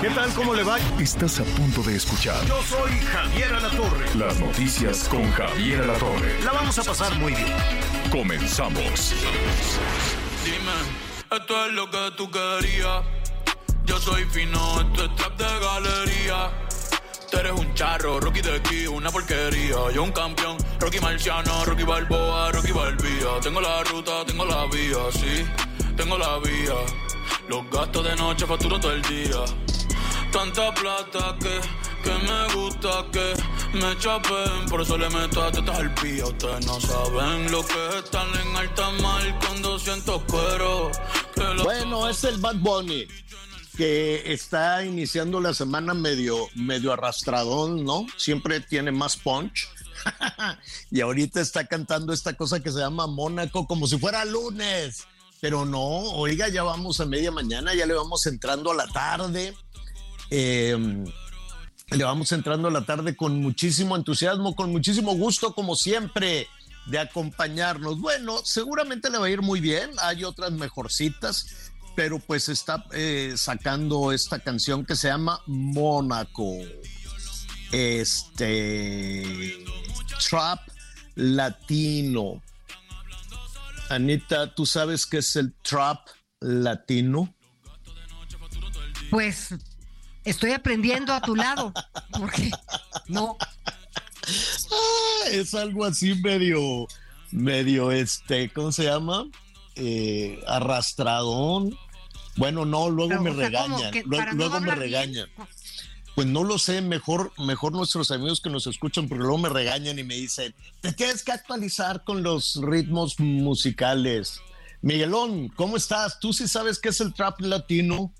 ¿Qué tal? ¿Cómo le va? Estás a punto de escuchar Yo soy Javier Alatorre. las noticias con Javier Alatorre. La vamos a pasar muy bien. Comenzamos. Dime, esto es lo que tú querías. Yo soy fino, esto es trap de galería. Tú eres un charro, Rocky de aquí, una porquería. Yo un campeón, Rocky Marciano, Rocky Balboa, Rocky Balbía. Tengo la ruta, tengo la vía, sí, tengo la vía. Los gastos de noche facturo todo el día. Tanta plata que, que me gusta que me chapen. Por eso le meto a tetas al pía. Ustedes no saben lo que es estar en alta mar cuando siento cuero. Que los Bueno, es el Bad Bunny que está iniciando la semana medio, medio arrastradón, ¿no? Siempre tiene más punch. y ahorita está cantando esta cosa que se llama Mónaco como si fuera lunes. Pero no, oiga, ya vamos a media mañana, ya le vamos entrando a la tarde. Eh, le vamos entrando a la tarde con muchísimo entusiasmo, con muchísimo gusto, como siempre, de acompañarnos. Bueno, seguramente le va a ir muy bien. Hay otras mejorcitas, pero pues está eh, sacando esta canción que se llama Mónaco. Este trap latino. Anita, ¿tú sabes qué es el trap latino? Pues estoy aprendiendo a tu lado, porque no, Ah, es algo así medio, medio, este, ¿cómo se llama? Eh, arrastradón. Bueno, no, luego Pero, me o sea, como regañan, no luego me bien. regañan. Pues no lo sé, mejor, mejor nuestros amigos que nos escuchan, porque luego me regañan y me dicen, te tienes que actualizar con los ritmos musicales. Miguelón, ¿cómo estás? ¿Tú sí sabes qué es el trap latino?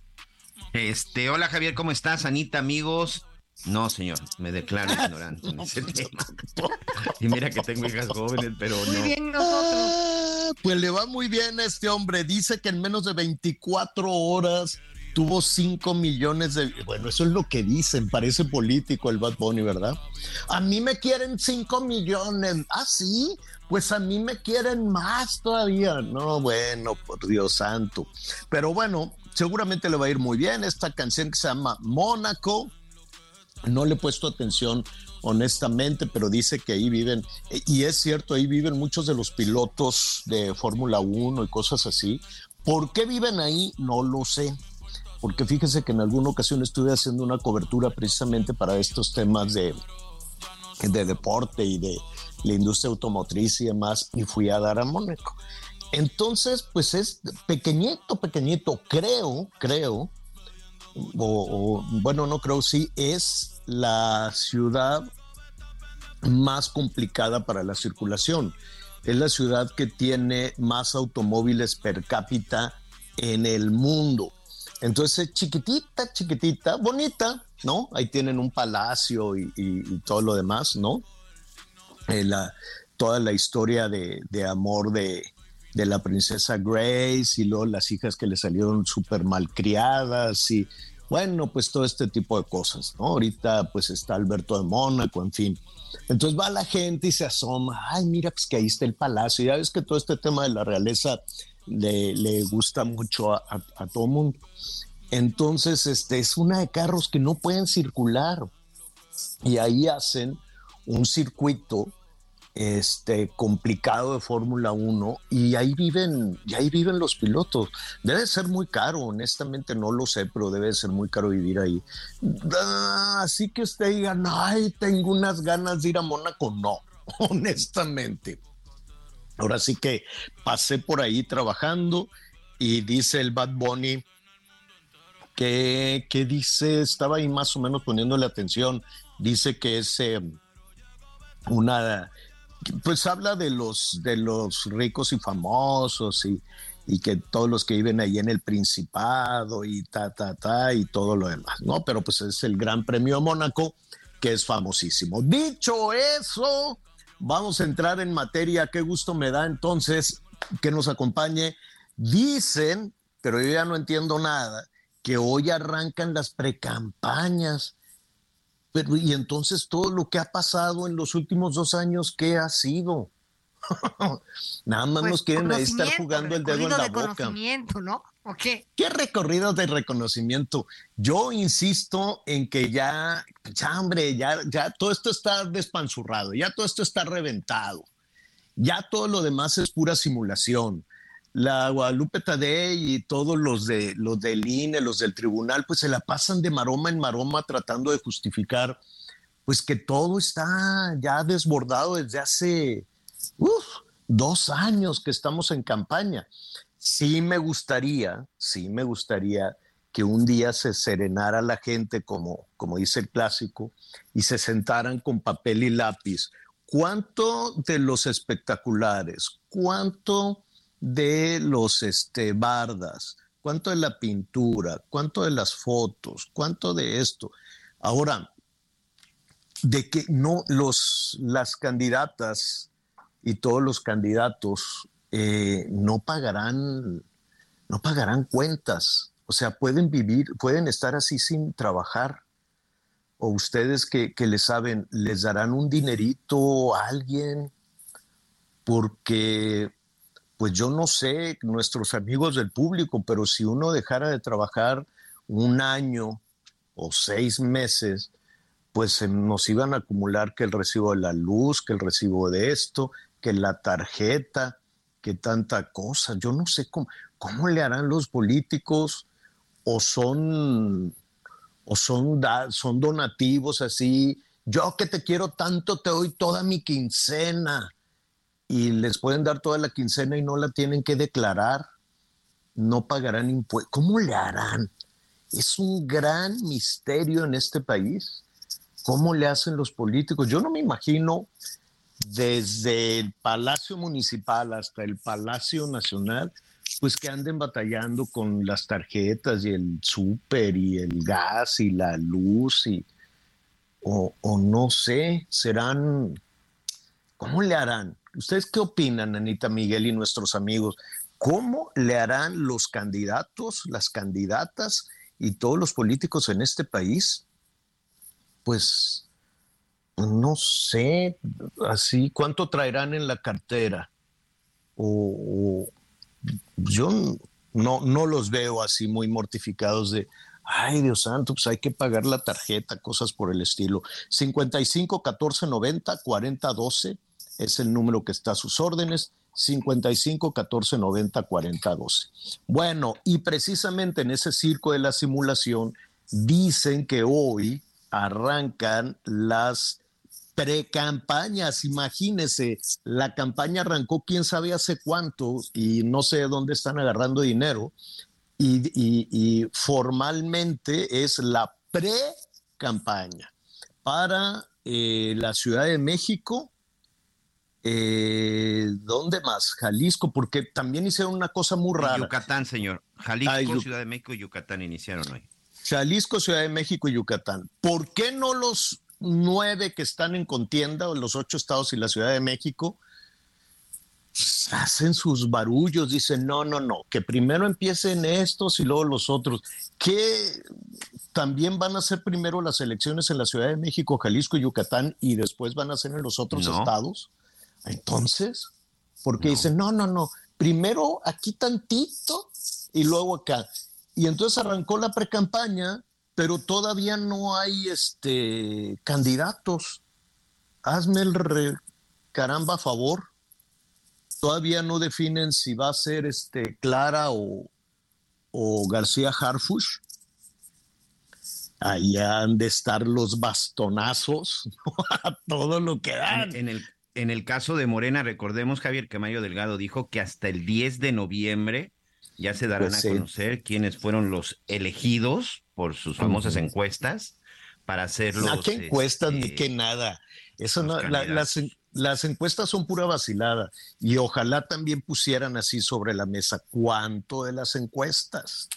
Este, hola Javier, ¿cómo estás? Anita, amigos. No, señor, me declaro ignorante en ese tema. Y mira que tengo hijas jóvenes, pero muy no. bien nosotros. Ah, Pues le va muy bien a este hombre. Dice que en menos de 24 horas tuvo 5 millones de... Bueno, eso es lo que dicen. Parece político el Bad Bunny, ¿verdad? A mí me quieren 5 millones. Ah, sí. Pues a mí me quieren más todavía. No, bueno, por Dios santo. Pero bueno, seguramente le va a ir muy bien. Esta canción que se llama Mónaco. No le he puesto atención honestamente, pero dice que ahí viven, y es cierto, ahí viven muchos de los pilotos de Fórmula 1 y cosas así. ¿Por qué viven ahí? No lo sé. Porque fíjese que en alguna ocasión estuve haciendo una cobertura precisamente para estos temas de, de deporte y de la industria automotriz y demás, y fui a dar a Mónaco. Entonces, pues es pequeñito, pequeñito, creo, creo, o, bueno, no creo, sí, es la ciudad más complicada para la circulación. Es la ciudad que tiene más automóviles per cápita en el mundo. Entonces, es chiquitita, chiquitita, bonita, ¿no? Ahí tienen un palacio y, todo lo demás, ¿no? Eh, toda la historia de, de amor de, de la princesa Grace y luego las hijas que le salieron súper malcriadas y bueno, pues todo este tipo de cosas, ¿no? Ahorita pues está Alberto de Mónaco, en fin. Entonces va la gente y se asoma, ay, mira, pues que ahí está el palacio. Ya ves que todo este tema de la realeza le, le gusta mucho a, a- a todo mundo. Entonces, este es una de carros que no pueden circular. Y ahí hacen un circuito este, complicado de Fórmula 1 y ahí viven, y ahí viven los pilotos. Debe ser muy caro, honestamente no lo sé, pero debe ser muy caro vivir ahí. Ah, Así que usted diga, ay, tengo unas ganas de ir a Mónaco, no, honestamente. Ahora sí que pasé por ahí trabajando y dice el Bad Bunny que, que dice, estaba ahí más o menos poniéndole atención, dice que es eh, una pues habla de los de los ricos y famosos y, y que todos los que viven ahí en el Principado y ta, ta, ta, y todo lo demás, ¿no? Pero pues es el Gran Premio de Mónaco, que es famosísimo. Dicho eso, vamos a entrar en materia. Qué gusto me da entonces que nos acompañe. Dicen, pero yo ya no entiendo nada, que hoy arrancan las precampañas. Pero, y entonces todo lo que ha pasado en los últimos dos años, ¿qué ha sido? Nada más Pues, nos quieren ahí estar jugando el dedo en la de boca. conocimiento, ¿no? ¿O qué? ¿Qué recorrido de reconocimiento? Yo insisto en que ya, ya hombre, ya, ya todo esto está despanzurrado, ya todo esto está reventado, ya todo lo demás es pura simulación. La Guadalupe Tadei y todos los de los del INE, los del tribunal, pues se la pasan de maroma en maroma tratando de justificar, pues que todo está ya desbordado desde hace dos años que estamos en campaña sí me gustaría, sí me gustaría que un día se serenara la gente, como, como dice el clásico, y se sentaran con papel y lápiz. ¿Cuánto de los espectaculares? ¿Cuánto de los este, bardas? ¿Cuánto de la pintura? ¿Cuánto de las fotos? ¿Cuánto de esto? Ahora, de que no los, las candidatas y todos los candidatos eh, no pagarán, no pagarán cuentas. O sea, pueden vivir, pueden estar así sin trabajar. O ustedes que, que le saben, les darán un dinerito a alguien, porque, pues yo no sé, nuestros amigos del público, pero si uno dejara de trabajar un año o seis meses, pues nos iban a acumular que el recibo de la luz, que el recibo de esto, que la tarjeta, que tanta cosa. Yo no sé cómo, cómo le harán los políticos o son o son, son donativos así. Yo que te quiero tanto te doy toda mi quincena y les pueden dar toda la quincena y no la tienen que declarar. No pagarán impuestos. ¿Cómo le harán? Es un gran misterio en este país. ¿Cómo le hacen los políticos? Yo no me imagino desde el Palacio Municipal hasta el Palacio Nacional, pues que anden batallando con las tarjetas y el súper y el gas y la luz y o, o no sé, serán, ¿cómo le harán? ¿Ustedes qué opinan, Anita Miguel y nuestros amigos? ¿Cómo le harán los candidatos, las candidatas y todos los políticos en este país? Pues no sé, así, ¿cuánto traerán en la cartera? O, yo no, no los veo así muy mortificados de, ay Dios santo, pues hay que pagar la tarjeta, cosas por el estilo. 55 14 90 40 12 es el número que está a sus órdenes. 55 14 90 40 12. Bueno, y precisamente en ese circo de la simulación dicen que hoy arrancan las precampañas, imagínese, la campaña arrancó quién sabe hace cuánto y no sé de dónde están agarrando dinero y formalmente es la pre-campaña para eh, la Ciudad de México, eh, ¿dónde más? Jalisco, porque también hicieron una cosa muy rara. Yucatán, señor. Jalisco, Yu- Ciudad de México y Yucatán iniciaron hoy. Jalisco, Ciudad de México y Yucatán. ¿Por qué no los nueve que están en contienda, o los ocho estados y la Ciudad de México, pues, hacen sus barullos? Dicen, no, no, no, que primero empiecen estos y luego los otros. ¿Qué también van a ser primero las elecciones en la Ciudad de México, Jalisco y Yucatán y después van a ser en los otros No. estados? Entonces, porque No. dicen, no, no, no, primero aquí tantito y luego acá. Y entonces arrancó la precampaña, pero todavía no hay este candidatos. Hazme el re- caramba favor. Todavía no definen si va a ser este Clara o, o García Harfush. Ahí han de estar los bastonazos a todo lo que dan. En, en el, en el caso de Morena, recordemos, Javier Camayo Delgado dijo que hasta el 10 de noviembre ya se darán Pues a sí. conocer quiénes fueron los elegidos por sus famosas encuestas para hacerlo. ¿A qué encuestas ni este, qué nada? Eso no, la- las, las encuestas son pura vacilada y ojalá también pusieran así sobre la mesa cuánto de las encuestas.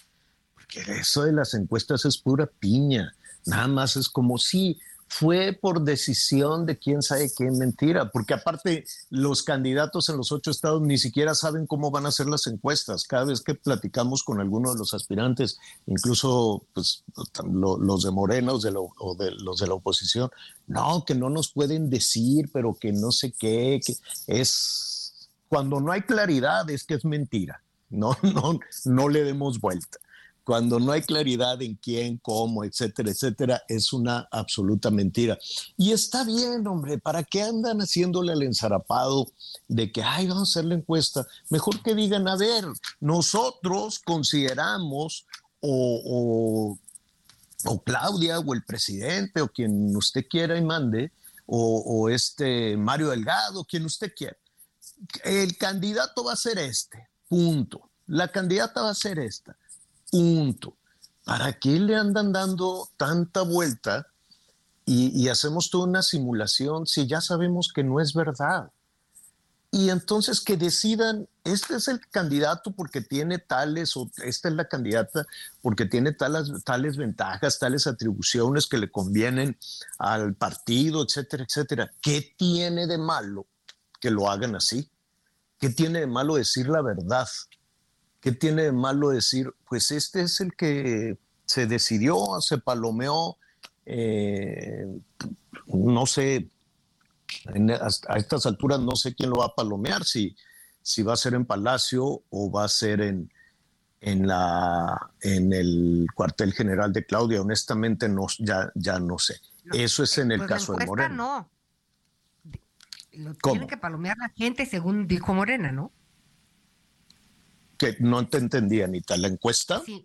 Porque eso de las encuestas es pura piña. Nada más es como si fue por decisión de quién sabe qué mentira, porque aparte los candidatos en los ocho estados ni siquiera saben cómo van a ser las encuestas. Cada vez que platicamos con alguno de los aspirantes, incluso pues, lo- los de Morena los de o de los de la oposición, no, que no nos pueden decir, pero que no sé qué, que es cuando no hay claridad es que es mentira. No, no, no le demos vuelta cuando no hay claridad en quién, cómo, etcétera, etcétera, es una absoluta mentira. Y está bien, hombre, ¿para qué andan haciéndole al ensarapado de que, ay, vamos a hacer la encuesta? Mejor que digan, a ver, nosotros consideramos o, o, Claudia o el presidente o quien usted quiera y mande, o, o este Mario Delgado, quien usted quiera. El candidato va a ser este, punto. La candidata va a ser esta punto. ¿Para qué le andan dando tanta vuelta y, hacemos toda una simulación si ya sabemos que no es verdad? Y entonces que decidan, este es el candidato porque tiene tales, o esta es la candidata porque tiene tales, tales ventajas, tales atribuciones que le convienen al partido, etcétera, etcétera. ¿Qué tiene de malo que lo hagan así? ¿Qué tiene de malo decir la verdad? ¿Qué tiene de malo decir, pues este es el que se decidió, se palomeó, eh, no sé, en- hasta- a estas alturas no sé quién lo va a palomear, si, si va a ser en Palacio o va a ser en, en, la, en el cuartel general de Claudia. Honestamente, no, ya, ya no sé. Eso es en el Pues caso de Moreno. no. Lo tiene que palomear la gente según dijo Morena, ¿no? Que no te entendí, Anita. ¿La encuesta? Sí.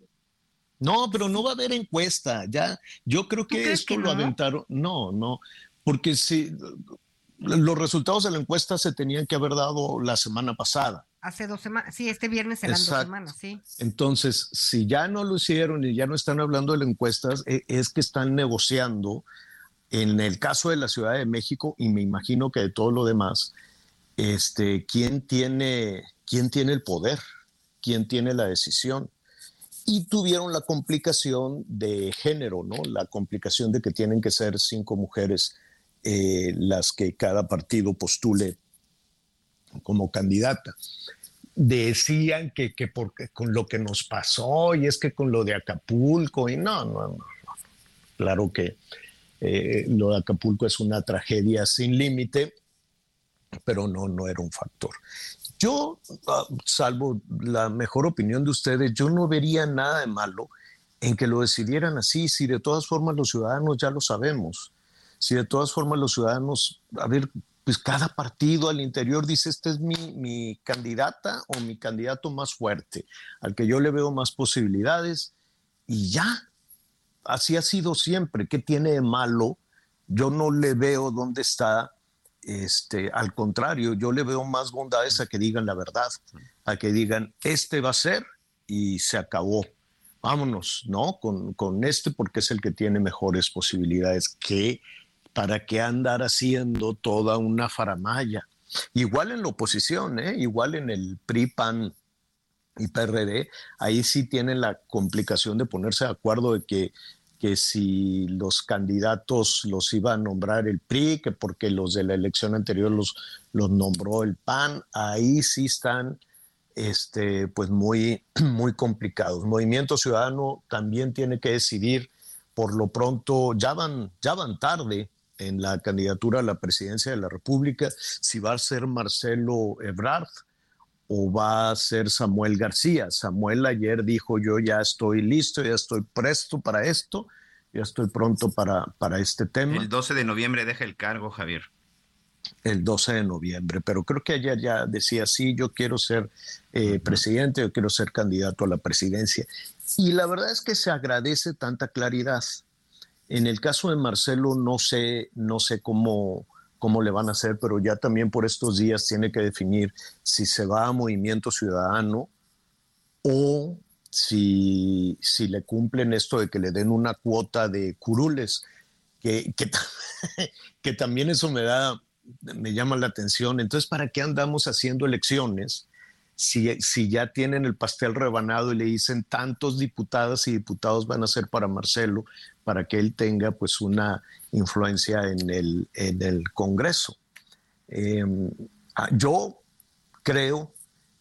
No, pero no va a haber encuesta. Ya, yo creo que esto que lo no? aventaron. No, no, porque si los resultados de la encuesta se tenían que haber dado la semana pasada. Hace dos semanas. Sí, este viernes serán dos Exacto. semanas, sí. Entonces, si ya no lo hicieron y ya no están hablando de las encuestas, e- es que están negociando en el caso de la Ciudad de México y me imagino que de todo lo demás, este, quién tiene, quién tiene el poder, quién tiene la decisión. Y tuvieron la complicación de género, ¿no? La complicación de que tienen que ser cinco mujeres eh, las que cada partido postule como candidata decían que, que porque con lo que nos pasó y es que con lo de Acapulco y no, no, no, claro que eh, lo de Acapulco es una tragedia sin límite, pero no, no era un factor. Yo, ah, salvo la mejor opinión de ustedes, yo no vería nada de malo en que lo decidieran así, si de todas formas los ciudadanos ya lo sabemos, si de todas formas los ciudadanos, a ver, pues cada partido al interior dice, esta es mi, mi candidata o mi candidato más fuerte, al que yo le veo más posibilidades, y ya, así ha sido siempre. ¿Qué tiene de malo? Yo no le veo dónde está, este, al contrario, yo le veo más bondades a que digan la verdad, a que digan, este va a ser y se acabó. Vámonos, ¿no? Con, con este porque es el que tiene mejores posibilidades. que ¿Para qué andar haciendo toda una faramaya? Igual en la oposición, ¿eh? igual en el PRI, PAN y PRD, ahí sí tienen la complicación de ponerse de acuerdo de que, que si los candidatos los iba a nombrar el PRI, que porque los de la elección anterior los, los nombró el PAN, ahí sí están este, pues muy, muy complicados. Movimiento Ciudadano también tiene que decidir, por lo pronto, ya van, ya van tarde en la candidatura a la presidencia de la República, si va a ser Marcelo Ebrard o va a ser Samuel García. Samuel ayer dijo, yo ya estoy listo, ya estoy presto para esto, ya estoy pronto para, para este tema. El 12 de noviembre deja el cargo, Javier. El 12 de noviembre, pero creo que ayer ya decía, sí, yo quiero ser eh, presidente, yo quiero ser candidato a la presidencia. Y la verdad es que se agradece tanta claridad. En el caso de Marcelo no sé, no sé cómo, cómo le van a hacer, pero ya también por estos días tiene que definir si se va a Movimiento Ciudadano o si, si le cumplen esto de que le den una cuota de curules. que, que, también eso me da, me llama la atención. Entonces, ¿para qué andamos haciendo elecciones si, si ya tienen el pastel rebanado y le dicen tantos diputadas y diputados van a ser para Marcelo, para que él tenga pues una influencia en el, en el Congreso? Em, ah, yo creo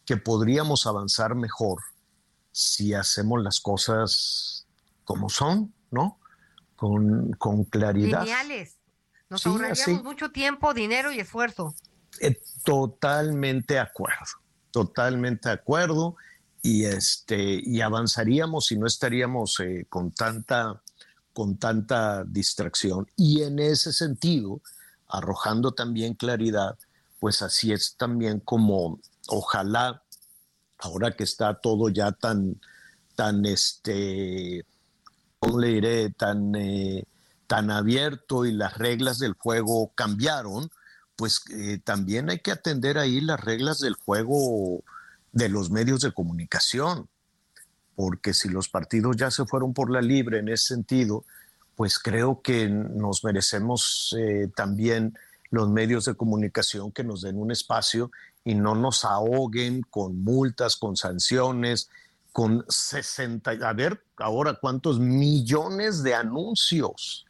que podríamos avanzar mejor si hacemos las cosas como son, ¿no? Con, con claridad. Geniales. Nos ahorraríamos mucho tiempo, dinero y esfuerzo. Eh, totalmente de acuerdo, totalmente de acuerdo. Y, este, y avanzaríamos y no estaríamos eh, con, tanta, con tanta distracción. Y en ese sentido, arrojando también claridad, pues así es también como ojalá, ahora que está todo ya tan, tan, este, ¿cómo le diré? Tan, eh, tan abierto y las reglas del juego cambiaron, pues eh, también hay que atender ahí las reglas del juego de los medios de comunicación, porque si los partidos ya se fueron por la libre en ese sentido, pues creo que nos merecemos eh, también los medios de comunicación que nos den un espacio y no nos ahoguen con multas, con sanciones, con 60, a ver ahora cuántos millones de anuncios,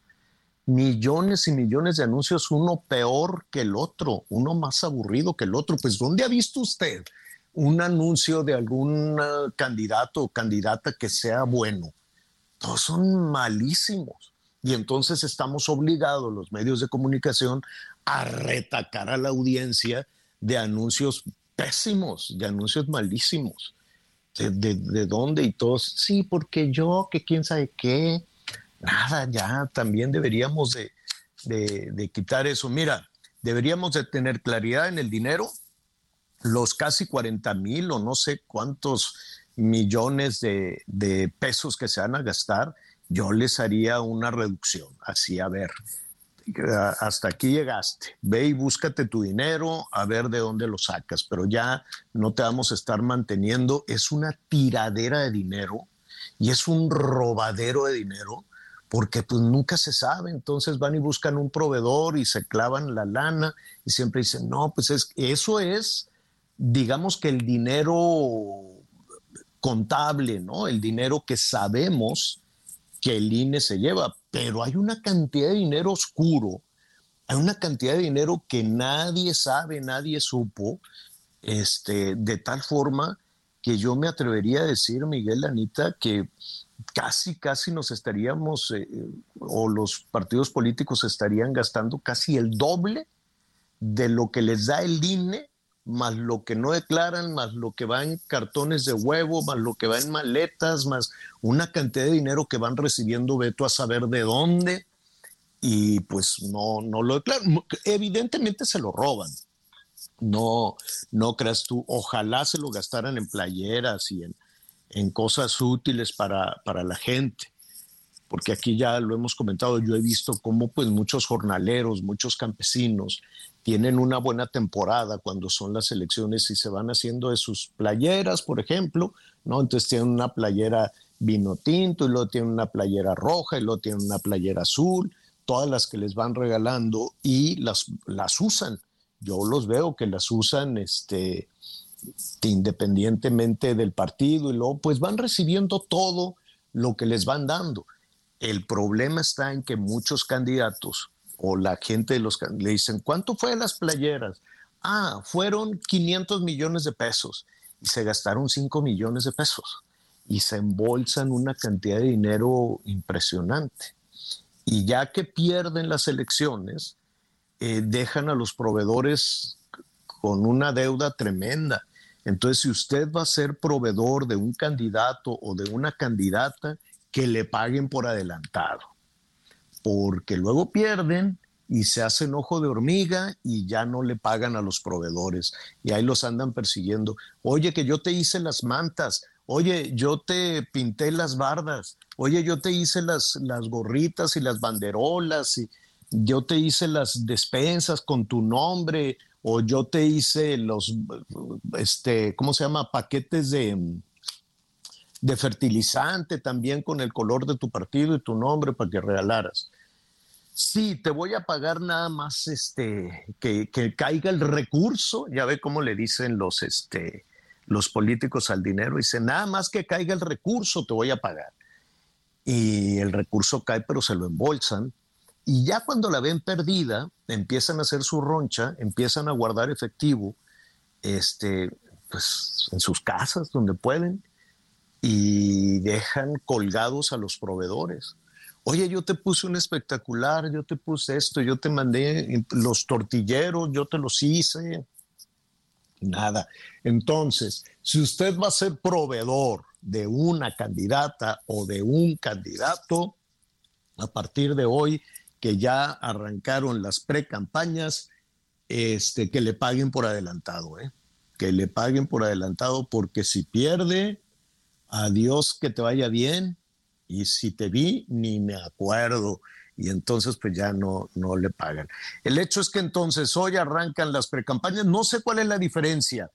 millones y millones de anuncios, uno peor que el otro, uno más aburrido que el otro. Pues ¿dónde ha visto usted un anuncio de algún candidato o candidata que sea bueno? Todos son malísimos. Y entonces estamos obligados, los medios de comunicación, a retacar a la audiencia de anuncios pésimos, de anuncios malísimos. ¿De, dónde? Y todos, sí, porque yo, que quién sabe qué. Nada, ya también deberíamos de, de, quitar eso. Mira, deberíamos de tener claridad en el dinero. Los casi 40 mil o no sé cuántos millones de, de pesos que se van a gastar, yo les haría una reducción. Así, a ver, hasta aquí llegaste, ve y búscate tu dinero, a ver de dónde lo sacas, pero ya no te vamos a estar manteniendo, es una tiradera de dinero y es un robadero de dinero porque pues nunca se sabe, entonces van y buscan un proveedor y se clavan la lana y siempre dicen, no, pues es, eso es, digamos que el dinero contable, ¿no? El dinero que sabemos que el INE se lleva, pero hay una cantidad de dinero oscuro, hay una cantidad de dinero que nadie sabe, nadie supo, este, de tal forma que yo me atrevería a decir, Miguel, Anita, que casi, casi nos estaríamos, eh, o los partidos políticos estarían gastando casi el doble de lo que les da el INE más lo que no declaran, más lo que va en cartones de huevo, más lo que va en maletas, más una cantidad de dinero que van recibiendo Beto a saber de dónde y pues no, no lo declaran. Evidentemente se lo roban. No, no creas tú, ojalá se lo gastaran en playeras y en, en cosas útiles para, para la gente porque aquí ya lo hemos comentado, yo he visto cómo pues muchos jornaleros, muchos campesinos tienen una buena temporada cuando son las elecciones y se van haciendo de sus playeras, por ejemplo, ¿no? Entonces tienen una playera vino tinto y luego tienen una playera roja y luego tienen una playera azul, todas las que les van regalando y las, las usan. Yo los veo que las usan este, independientemente del partido y luego pues van recibiendo todo lo que les van dando. El problema está en que muchos candidatos o la gente de los le dicen, ¿cuánto fue las playeras? Ah, fueron 500 millones de pesos y se gastaron 5 millones de pesos y se embolsan una cantidad de dinero impresionante. Y ya que pierden las elecciones, eh, dejan a los proveedores con una deuda tremenda. Entonces, si usted va a ser proveedor de un candidato o de una candidata, que le paguen por adelantado porque luego pierden y se hacen ojo de hormiga y ya no le pagan a los proveedores y ahí los andan persiguiendo. Oye, que yo te hice las mantas, oye, yo te pinté las bardas, oye, yo te hice las, las gorritas y las banderolas y yo te hice las despensas con tu nombre o yo te hice los, este, ¿cómo se llama? Paquetes de, de fertilizante también con el color de tu partido y tu nombre para que regalaras. Sí, te voy a pagar nada más este que, que caiga el recurso, ya ve cómo le dicen los este los políticos al dinero, dice nada más que caiga el recurso te voy a pagar. Y el recurso cae, pero se lo embolsan. Y ya cuando la ven perdida, empiezan a hacer su roncha, empiezan a guardar efectivo, este, pues en sus casas donde pueden, y dejan colgados a los proveedores. Oye, yo te puse un espectacular, yo te puse esto, yo te mandé los tortilleros, yo te los hice. Nada. Entonces, si usted va a ser proveedor de una candidata o de un candidato, a partir de hoy que ya arrancaron las precampañas, este, que le paguen por adelantado, ¿eh? que le paguen por adelantado, porque si pierde, adiós, que te vaya bien, y si te vi, ni me acuerdo. Y entonces pues ya no, no le pagan. El hecho es que entonces hoy arrancan las precampañas. No sé cuál es la diferencia.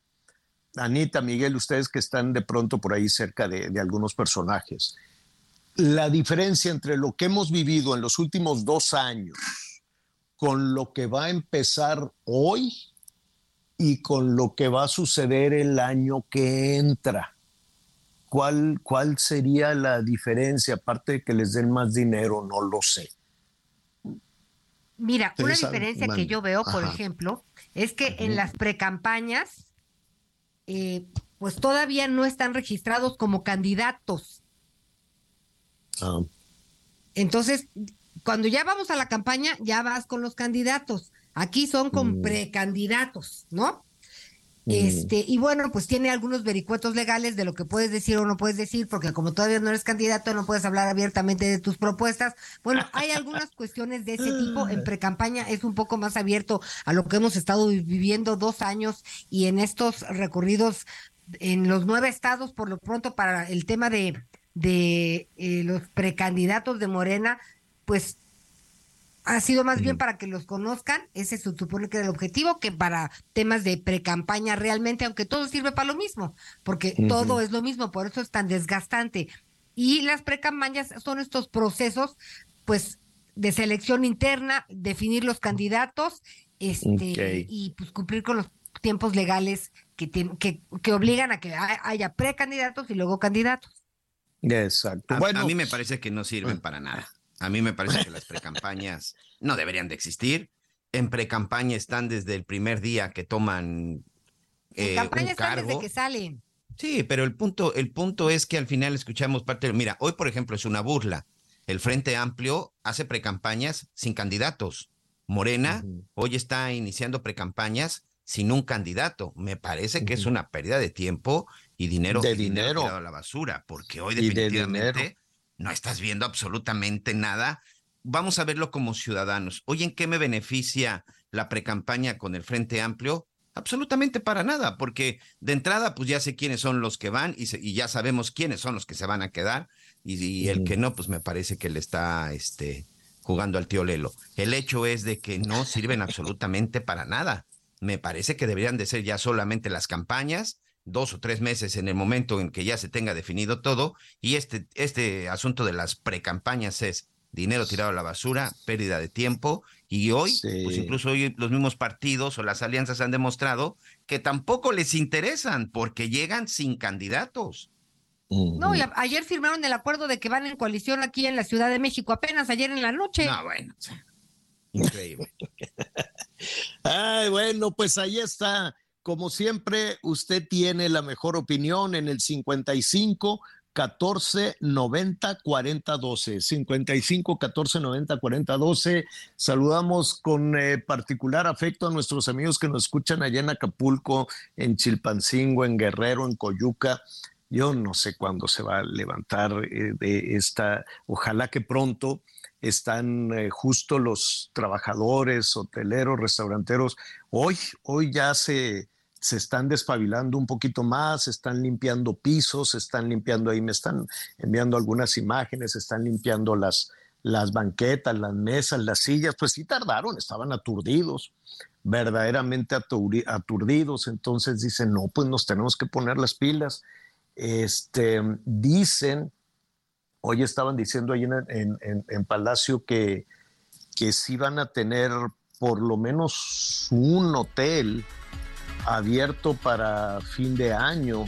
Anita, Miguel, ustedes que están de pronto por ahí cerca de, de algunos personajes. La diferencia entre lo que hemos vivido en los últimos dos años con lo que va a empezar hoy y con lo que va a suceder el año que entra. ¿Cuál, ¿Cuál sería la diferencia? Aparte de que les den más dinero, no lo sé. Mira, una diferencia que yo veo, por ejemplo, es que en las precampañas, eh, pues todavía no están registrados como candidatos. Ah. Entonces, cuando ya vamos a la campaña, ya vas con los candidatos. Aquí son con Mm. precandidatos, ¿no? Este, y bueno, pues tiene algunos vericuetos legales de lo que puedes decir o no puedes decir, porque como todavía no eres candidato, no puedes hablar abiertamente de tus propuestas. Bueno, hay algunas cuestiones de ese tipo. En precampaña es un poco más abierto a lo que hemos estado viviendo dos años y en estos recorridos en los nueve estados, por lo pronto, para el tema de, de eh, los precandidatos de Morena, pues ha sido más bien para que los conozcan, ese se supone que era el objetivo, que para temas de precampaña realmente, aunque todo sirve para lo mismo, porque todo es lo mismo, por eso es tan desgastante. Y las precampañas son estos procesos, pues, de selección interna, definir los candidatos, este, y pues cumplir con los tiempos legales que, que, que obligan a que ha- haya precandidatos y luego candidatos. Exacto. A, bueno, a mí me parece que no sirven para nada. A mí me parece que las precampañas no deberían de existir. En precampaña están desde el primer día que toman En eh, campaña un están desde que salen. Sí, pero el punto, el punto es que al final escuchamos parte de... Mira, hoy, por ejemplo, es una burla. El Frente Amplio hace precampañas sin candidatos. Morena hoy está iniciando precampañas sin un candidato. Me parece que es una pérdida de tiempo y dinero, De y dinero a la basura, porque hoy de definitivamente dinero. no estás viendo absolutamente nada. Vamos a verlo como ciudadanos. Oye, ¿en qué me beneficia la precampaña con el Frente Amplio? Absolutamente para nada, porque de entrada, pues ya sé quiénes son los que van y, se- y ya sabemos quiénes son los que se van a quedar. Y, y el que no, pues me parece que le está este, jugando al tío Lelo. El hecho es de que no sirven absolutamente para nada. Me parece que deberían de ser ya solamente las campañas, dos o tres meses en el momento en que ya se tenga definido todo. Y este, este asunto de las precampañas es dinero tirado a la basura, pérdida de tiempo. Y hoy, Sí. pues incluso hoy los mismos partidos o las alianzas han demostrado que tampoco les interesan porque llegan sin candidatos. No, y a- ayer firmaron el acuerdo de que van en coalición aquí en la Ciudad de México, apenas ayer en la noche. No, bueno, o sea, increíble. Ay, bueno, pues ahí está. Como siempre, usted tiene la mejor opinión en el 55 14 90 40 12. 55 14 90 40 12. Saludamos con eh, particular afecto a nuestros amigos que nos escuchan allá en Acapulco, en Chilpancingo, en Guerrero, en Coyuca. Yo no sé cuándo se va a levantar eh, de esta, ojalá que pronto están eh, justo los trabajadores, hoteleros, restauranteros. Hoy, hoy ya se, se están despabilando un poquito más, están limpiando pisos, están limpiando, ahí me están enviando algunas imágenes, están limpiando las, las banquetas, las mesas, las sillas, pues sí tardaron, estaban aturdidos, verdaderamente aturdidos, entonces dicen, no, pues nos tenemos que poner las pilas. Este, dicen, hoy estaban diciendo ahí en, en- en- en Palacio que, que sí van a tener por lo menos un hotel abierto para fin de año.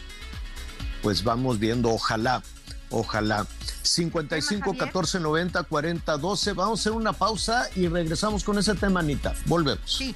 Pues vamos viendo, ojalá, ojalá. 55 14 90 40 12. Vamos a hacer una pausa y regresamos con ese tema, Anita. Volvemos. Sí.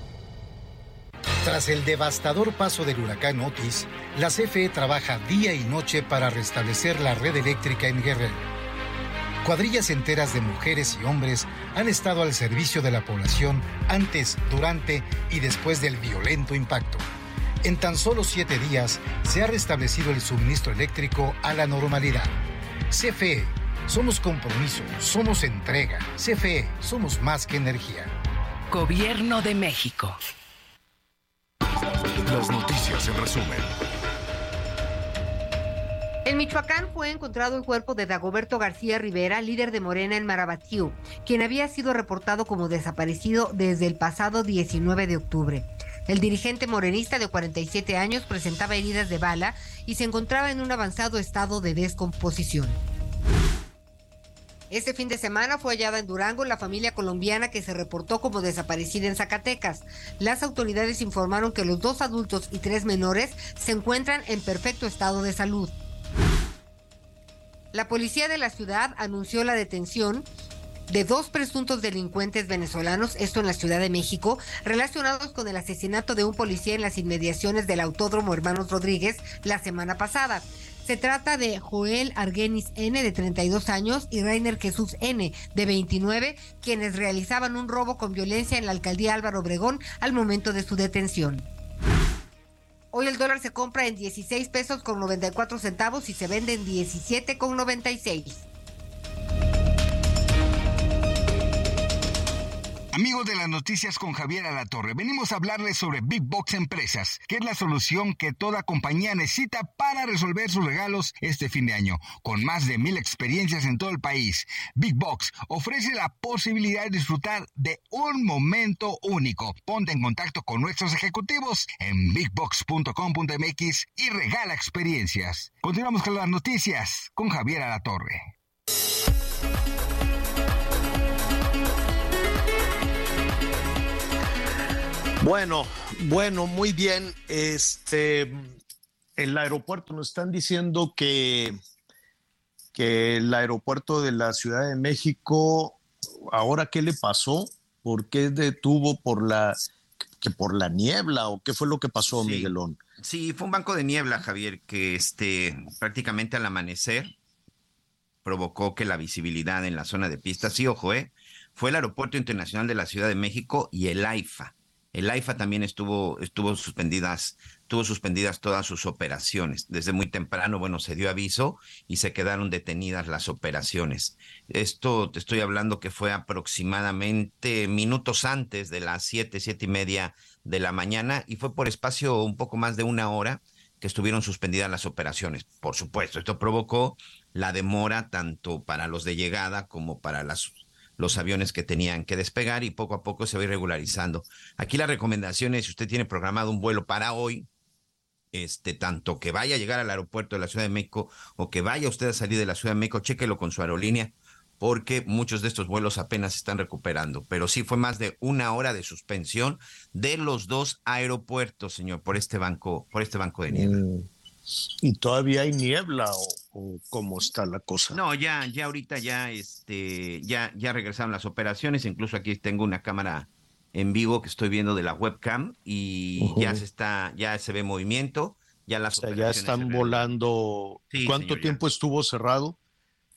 Tras el devastador paso del huracán Otis, la CFE trabaja día y noche para restablecer la red eléctrica en Guerrero. Cuadrillas enteras de mujeres y hombres han estado al servicio de la población antes, durante y después del violento impacto. En tan solo siete días se ha restablecido el suministro eléctrico a la normalidad. CFE, somos compromiso, somos entrega. CFE, somos más que energía. Gobierno de México. Las noticias en resumen. En Michoacán fue encontrado el cuerpo de Dagoberto García Rivera, líder de Morena en Marabatío, quien había sido reportado como desaparecido desde el pasado 19 de octubre. El dirigente morenista de 47 años presentaba heridas de bala y se encontraba en un avanzado estado de descomposición. Este fin de semana fue hallada en Durango la familia colombiana que se reportó como desaparecida en Zacatecas. Las autoridades informaron que los dos adultos y tres menores se encuentran en perfecto estado de salud. La policía de la ciudad anunció la detención de dos presuntos delincuentes venezolanos, esto en la Ciudad de México, relacionados con el asesinato de un policía en las inmediaciones del Autódromo Hermanos Rodríguez la semana pasada. Se trata de Joel Argenis N, de 32 años, y Rainer Jesús N, de 29, quienes realizaban un robo con violencia en la alcaldía Álvaro Obregón al momento de su detención. Hoy el dólar se compra en 16 pesos con 94 centavos y se vende en 17 con 96. Amigos de las noticias con Javier Alatorre, venimos a hablarles sobre Big Box Empresas, que es la solución que toda compañía necesita para resolver sus regalos este fin de año. Con más de mil experiencias en todo el país, Big Box ofrece la posibilidad de disfrutar de un momento único. Ponte en contacto con nuestros ejecutivos en bigbox.com.mx y regala experiencias. Continuamos con las noticias con Javier Alatorre. Bueno, bueno, muy bien. Este, el aeropuerto nos están diciendo que, que el aeropuerto de la Ciudad de México, ahora qué le pasó, por qué detuvo por la que por la niebla o qué fue lo que pasó, Sí. Miguelón. Sí, fue un banco de niebla, Javier, que este, prácticamente al amanecer provocó que la visibilidad en la zona de pista, sí, ojo, eh, fue el Aeropuerto Internacional de la Ciudad de México y el AIFA. El AIFA también estuvo, estuvo suspendidas, tuvo suspendidas todas sus operaciones. Desde muy temprano, bueno, se dio aviso y se quedaron detenidas las operaciones. Esto te estoy hablando que fue aproximadamente minutos antes de las siete, siete y media de la mañana y fue por espacio un poco más de una hora que estuvieron suspendidas las operaciones. Por supuesto, esto provocó la demora tanto para los de llegada como para las, los aviones que tenían que despegar y poco a poco se va regularizando. Aquí la recomendación es, si usted tiene programado un vuelo para hoy, este, tanto que vaya a llegar al aeropuerto de la Ciudad de México o que vaya usted a salir de la Ciudad de México, chéquelo con su aerolínea, porque muchos de estos vuelos apenas se están recuperando. Pero sí fue más de una hora de suspensión de los dos aeropuertos, señor, por este banco, por este banco de niebla. Mm. ¿Y todavía hay niebla o, o cómo está la cosa? No, ya, ya ahorita ya, este, ya, ya regresaron las operaciones. Incluso aquí tengo una cámara en vivo que estoy viendo de la webcam y ya se está, ya se ve movimiento, ya las O sea, ya están volando. Sí, ¿Cuánto señor, ya. tiempo estuvo cerrado?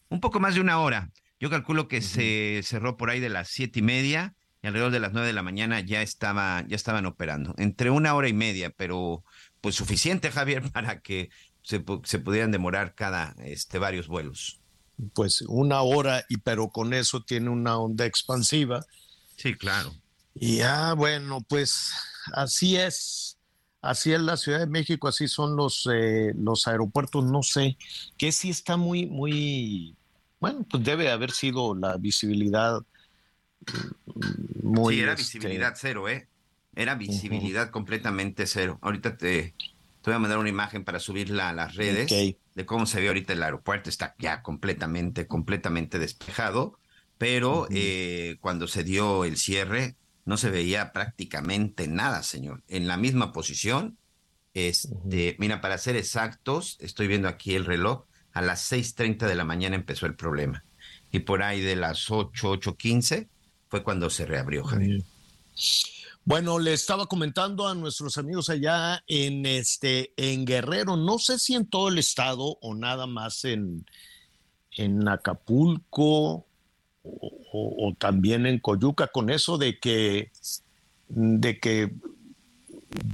Un poco más de una hora. Yo calculo que se cerró por ahí de las siete y media y alrededor de las nueve de la mañana ya estaba, ya estaban operando. Entre una hora y media, pero pues suficiente, Javier, para que se, se pudieran demorar cada este, varios vuelos. Pues una hora, y pero con eso tiene una onda expansiva. Sí, claro. Y ah, bueno, pues así es. Así es la Ciudad de México, así son los, eh, los aeropuertos, no sé, que sí está muy, muy, bueno, pues debe haber sido la visibilidad mm, muy... Sí, era este, visibilidad cero, ¿eh? Era visibilidad completamente cero. Ahorita te, te, voy a mandar una imagen para subirla a las redes de cómo se ve ahorita el aeropuerto. Está ya completamente, completamente despejado, pero eh, cuando se dio el cierre, no se veía prácticamente nada, señor. En la misma posición, este, mira, para ser exactos, estoy viendo aquí el reloj, a las 6.30 de la mañana empezó el problema. Y por ahí de las 8, 8.15 fue cuando se reabrió, Javier. Bueno, le estaba comentando a nuestros amigos allá en este en Guerrero, no sé si en todo el estado o nada más en, en Acapulco o, también en Coyuca con eso de que, de que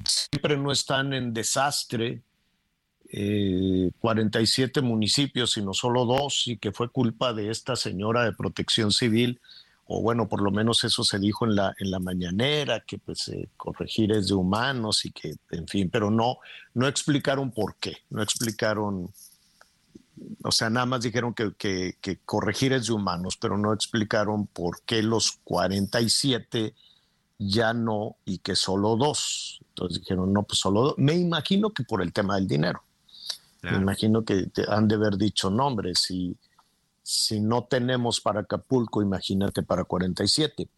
siempre no están en desastre 47 eh, municipios, sino solo dos, y que fue culpa de esta señora de protección civil, o bueno, por lo menos eso se dijo en la, en la mañanera, que pues eh, corregir es de humanos y que, en fin, pero no, no explicaron por qué, no explicaron o sea, nada más dijeron que, corregir es de humanos, pero no explicaron por qué los 47 ya no y que solo dos. Entonces dijeron, no, pues solo dos. Me imagino que por el tema del dinero. Me imagino que han de haber dicho, nombres si, si no tenemos para Acapulco, imagínate para 47.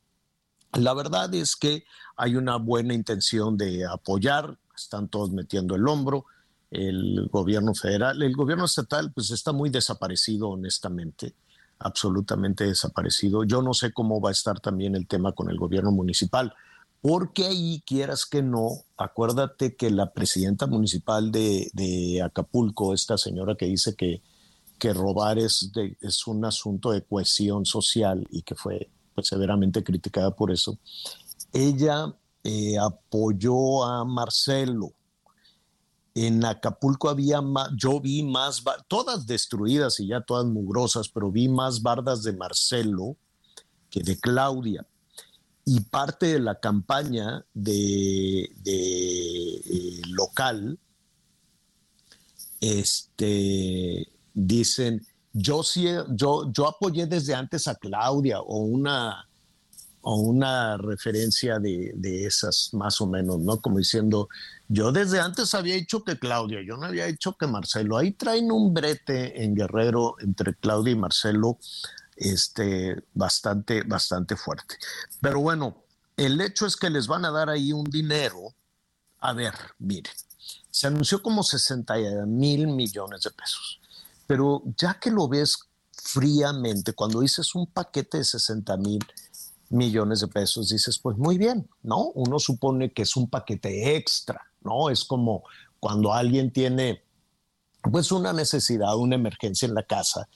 La verdad es que hay una buena intención de apoyar, están todos metiendo el hombro el gobierno federal. El gobierno estatal pues está muy desaparecido, honestamente, absolutamente desaparecido. Yo no sé cómo va a estar también el tema con el gobierno municipal, porque ahí quieras que no, acuérdate que la presidenta municipal de, Acapulco, esta señora que dice que, que robar es, es un asunto de cohesión social y que fue pues, severamente criticada por eso, ella eh, apoyó a Marcelo en Acapulco había más, yo vi más, todas destruidas y ya todas mugrosas, pero vi más bardas de Marcelo que de Claudia. Y parte de la campaña de, eh, local, este, dicen, yo sí, yo, yo apoyé desde antes a Claudia o una, o una referencia de, de, esas más o menos, ¿no? Como diciendo, yo desde antes había dicho que Claudia, yo no había dicho que Marcelo. Ahí traen un brete en Guerrero entre Claudia y Marcelo este, bastante, bastante fuerte. Pero bueno, el hecho es que les van a dar ahí un dinero. A ver, mire, se anunció como 60 mil millones de pesos, pero ya que lo ves fríamente, cuando dices un paquete de 60 mil millones de pesos, dices, pues muy bien, ¿no? Uno supone que es un paquete extra ¿no? Es como cuando alguien tiene pues una necesidad, una emergencia en la casa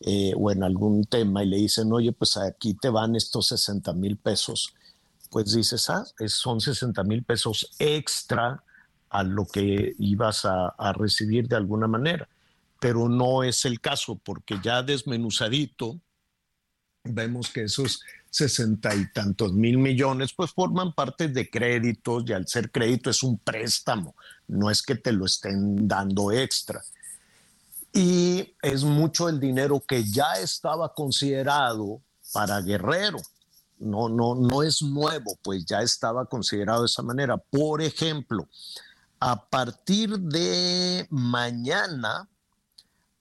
eh, o en algún tema y le dicen, oye, pues aquí te van estos 60 mil pesos, pues dices, ah, son 60 mil pesos extra a lo que ibas a, a recibir de alguna manera. Pero no es el caso, porque ya desmenuzadito, vemos que esos sesenta y tantos mil millones, pues forman parte de créditos y al ser crédito es un préstamo, no es que te lo estén dando extra. Y es mucho el dinero que ya estaba considerado para Guerrero. No, no, no es nuevo, pues ya estaba considerado de esa manera. Por ejemplo, a partir de mañana,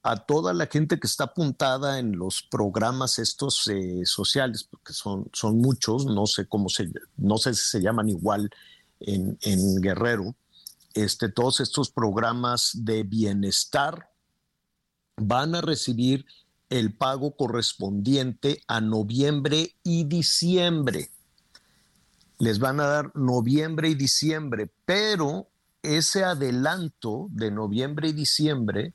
a toda la gente que está apuntada en los programas estos eh, sociales, porque son, son muchos, no sé cómo se, no sé si se llaman igual en, en Guerrero, este, todos estos programas de bienestar van a recibir el pago correspondiente a noviembre y diciembre. Les van a dar noviembre y diciembre, pero ese adelanto de noviembre y diciembre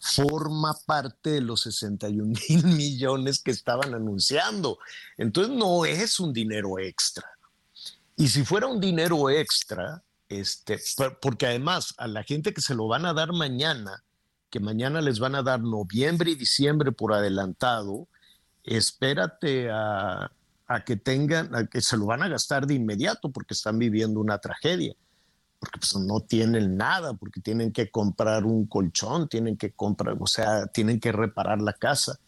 forma parte de los 61 mil millones que estaban anunciando. Entonces no es un dinero extra. Y si fuera un dinero extra, Este, porque además a la gente que se lo van a dar mañana, que mañana les van a dar noviembre y diciembre por adelantado, espérate a, que tengan, a que se lo van a gastar de inmediato porque están viviendo una tragedia, porque pues no tienen nada, porque tienen que comprar un colchón, tienen que comprar, o sea, tienen que reparar la casa.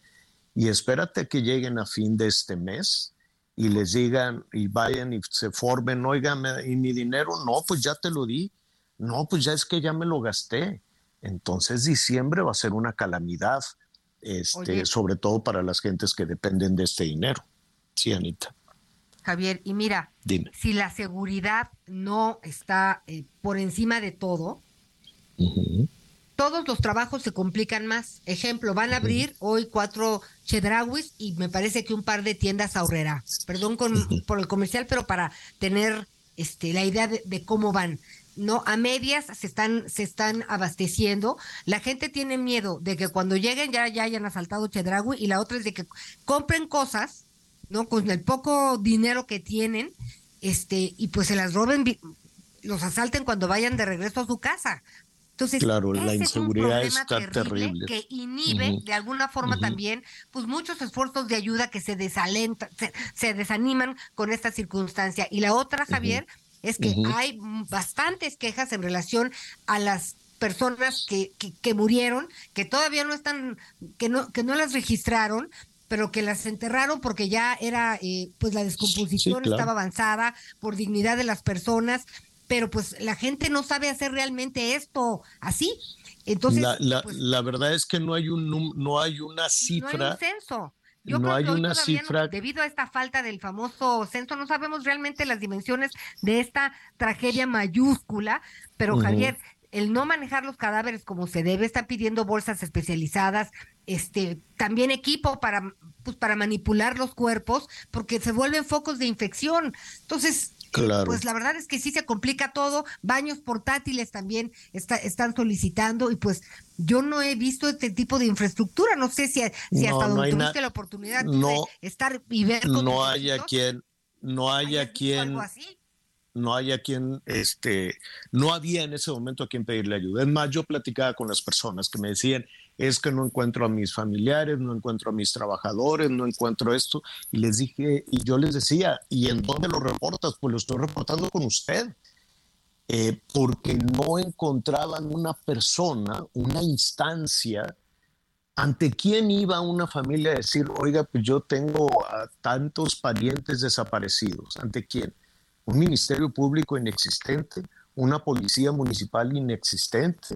Y espérate que lleguen a fin de este mes y les digan y vayan y se formen, oigan, ¿y mi dinero? No, pues ya te lo di. No, pues ya es que ya me lo gasté. Entonces diciembre va a ser una calamidad, este, sobre todo para las gentes que dependen de este dinero. Sí, Anita. Javier, y mira, si la seguridad no está eh, por encima de todo, todos los trabajos se complican más. Ejemplo, van a abrir hoy cuatro Chedrauis y me parece que un par de tiendas ahorrará. Perdón por el comercial, pero para tener este, la idea de, cómo van. No, a medias se están, se están abasteciendo. La gente tiene miedo de que cuando lleguen ya, ya hayan asaltado Chedraui y la otra es de que compren cosas, ¿no? Con el poco dinero que tienen, este, y pues se las roben, los asalten cuando vayan de regreso a su casa. Entonces, claro, la inseguridad está terrible, que inhibe de alguna forma también, pues muchos esfuerzos de ayuda que se desalentan, se, desaniman con esta circunstancia. Y la otra, Javier, es que hay bastantes quejas en relación a las personas que, que, murieron, que todavía no están, que no, que no las registraron, pero que las enterraron porque ya era, eh, pues la descomposición estaba avanzada por dignidad de las personas pero pues la gente no sabe hacer realmente esto así. Entonces, la, pues, la, verdad es que no hay un no hay una cifra. No hay un censo. Yo no hay una cifra. debido a esta falta del famoso censo, no sabemos realmente las dimensiones de esta tragedia mayúscula, pero Javier, el no manejar los cadáveres como se debe, está pidiendo bolsas especializadas, este, también equipo para, pues, para manipular los cuerpos, porque se vuelven focos de infección. Entonces, pues la verdad es que sí se complica todo. Baños portátiles también está, están solicitando y pues yo no he visto este tipo de infraestructura. No sé si, si hasta donde tuviste la oportunidad de estar y ver. no haya quien, no haya quien. No haya quien, este, no había en ese momento a quien pedirle ayuda. Es más, yo platicaba con las personas que me decían, es que no encuentro a mis familiares, no encuentro a mis trabajadores, no encuentro esto. Y les dije, y yo les decía, ¿y en dónde lo reportas? Pues lo estoy reportando con usted. Eh, porque no encontraban una persona, una instancia ante quién iba una familia a decir, oiga, pues yo tengo a tantos parientes desaparecidos. ¿Ante quién? Un ministerio público inexistente, una policía municipal inexistente,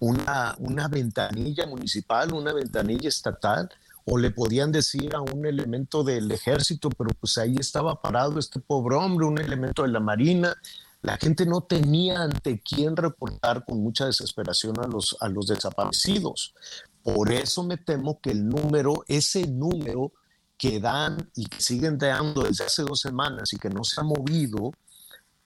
una, una ventanilla municipal, una ventanilla estatal, o le podían decir a un elemento del ejército, pero pues ahí estaba parado este pobre hombre, un elemento de la marina. La gente no tenía ante quién reportar con mucha desesperación a los, a los desaparecidos. Por eso me temo que el número, ese número que dan y que siguen dando desde hace dos semanas y que no se ha movido,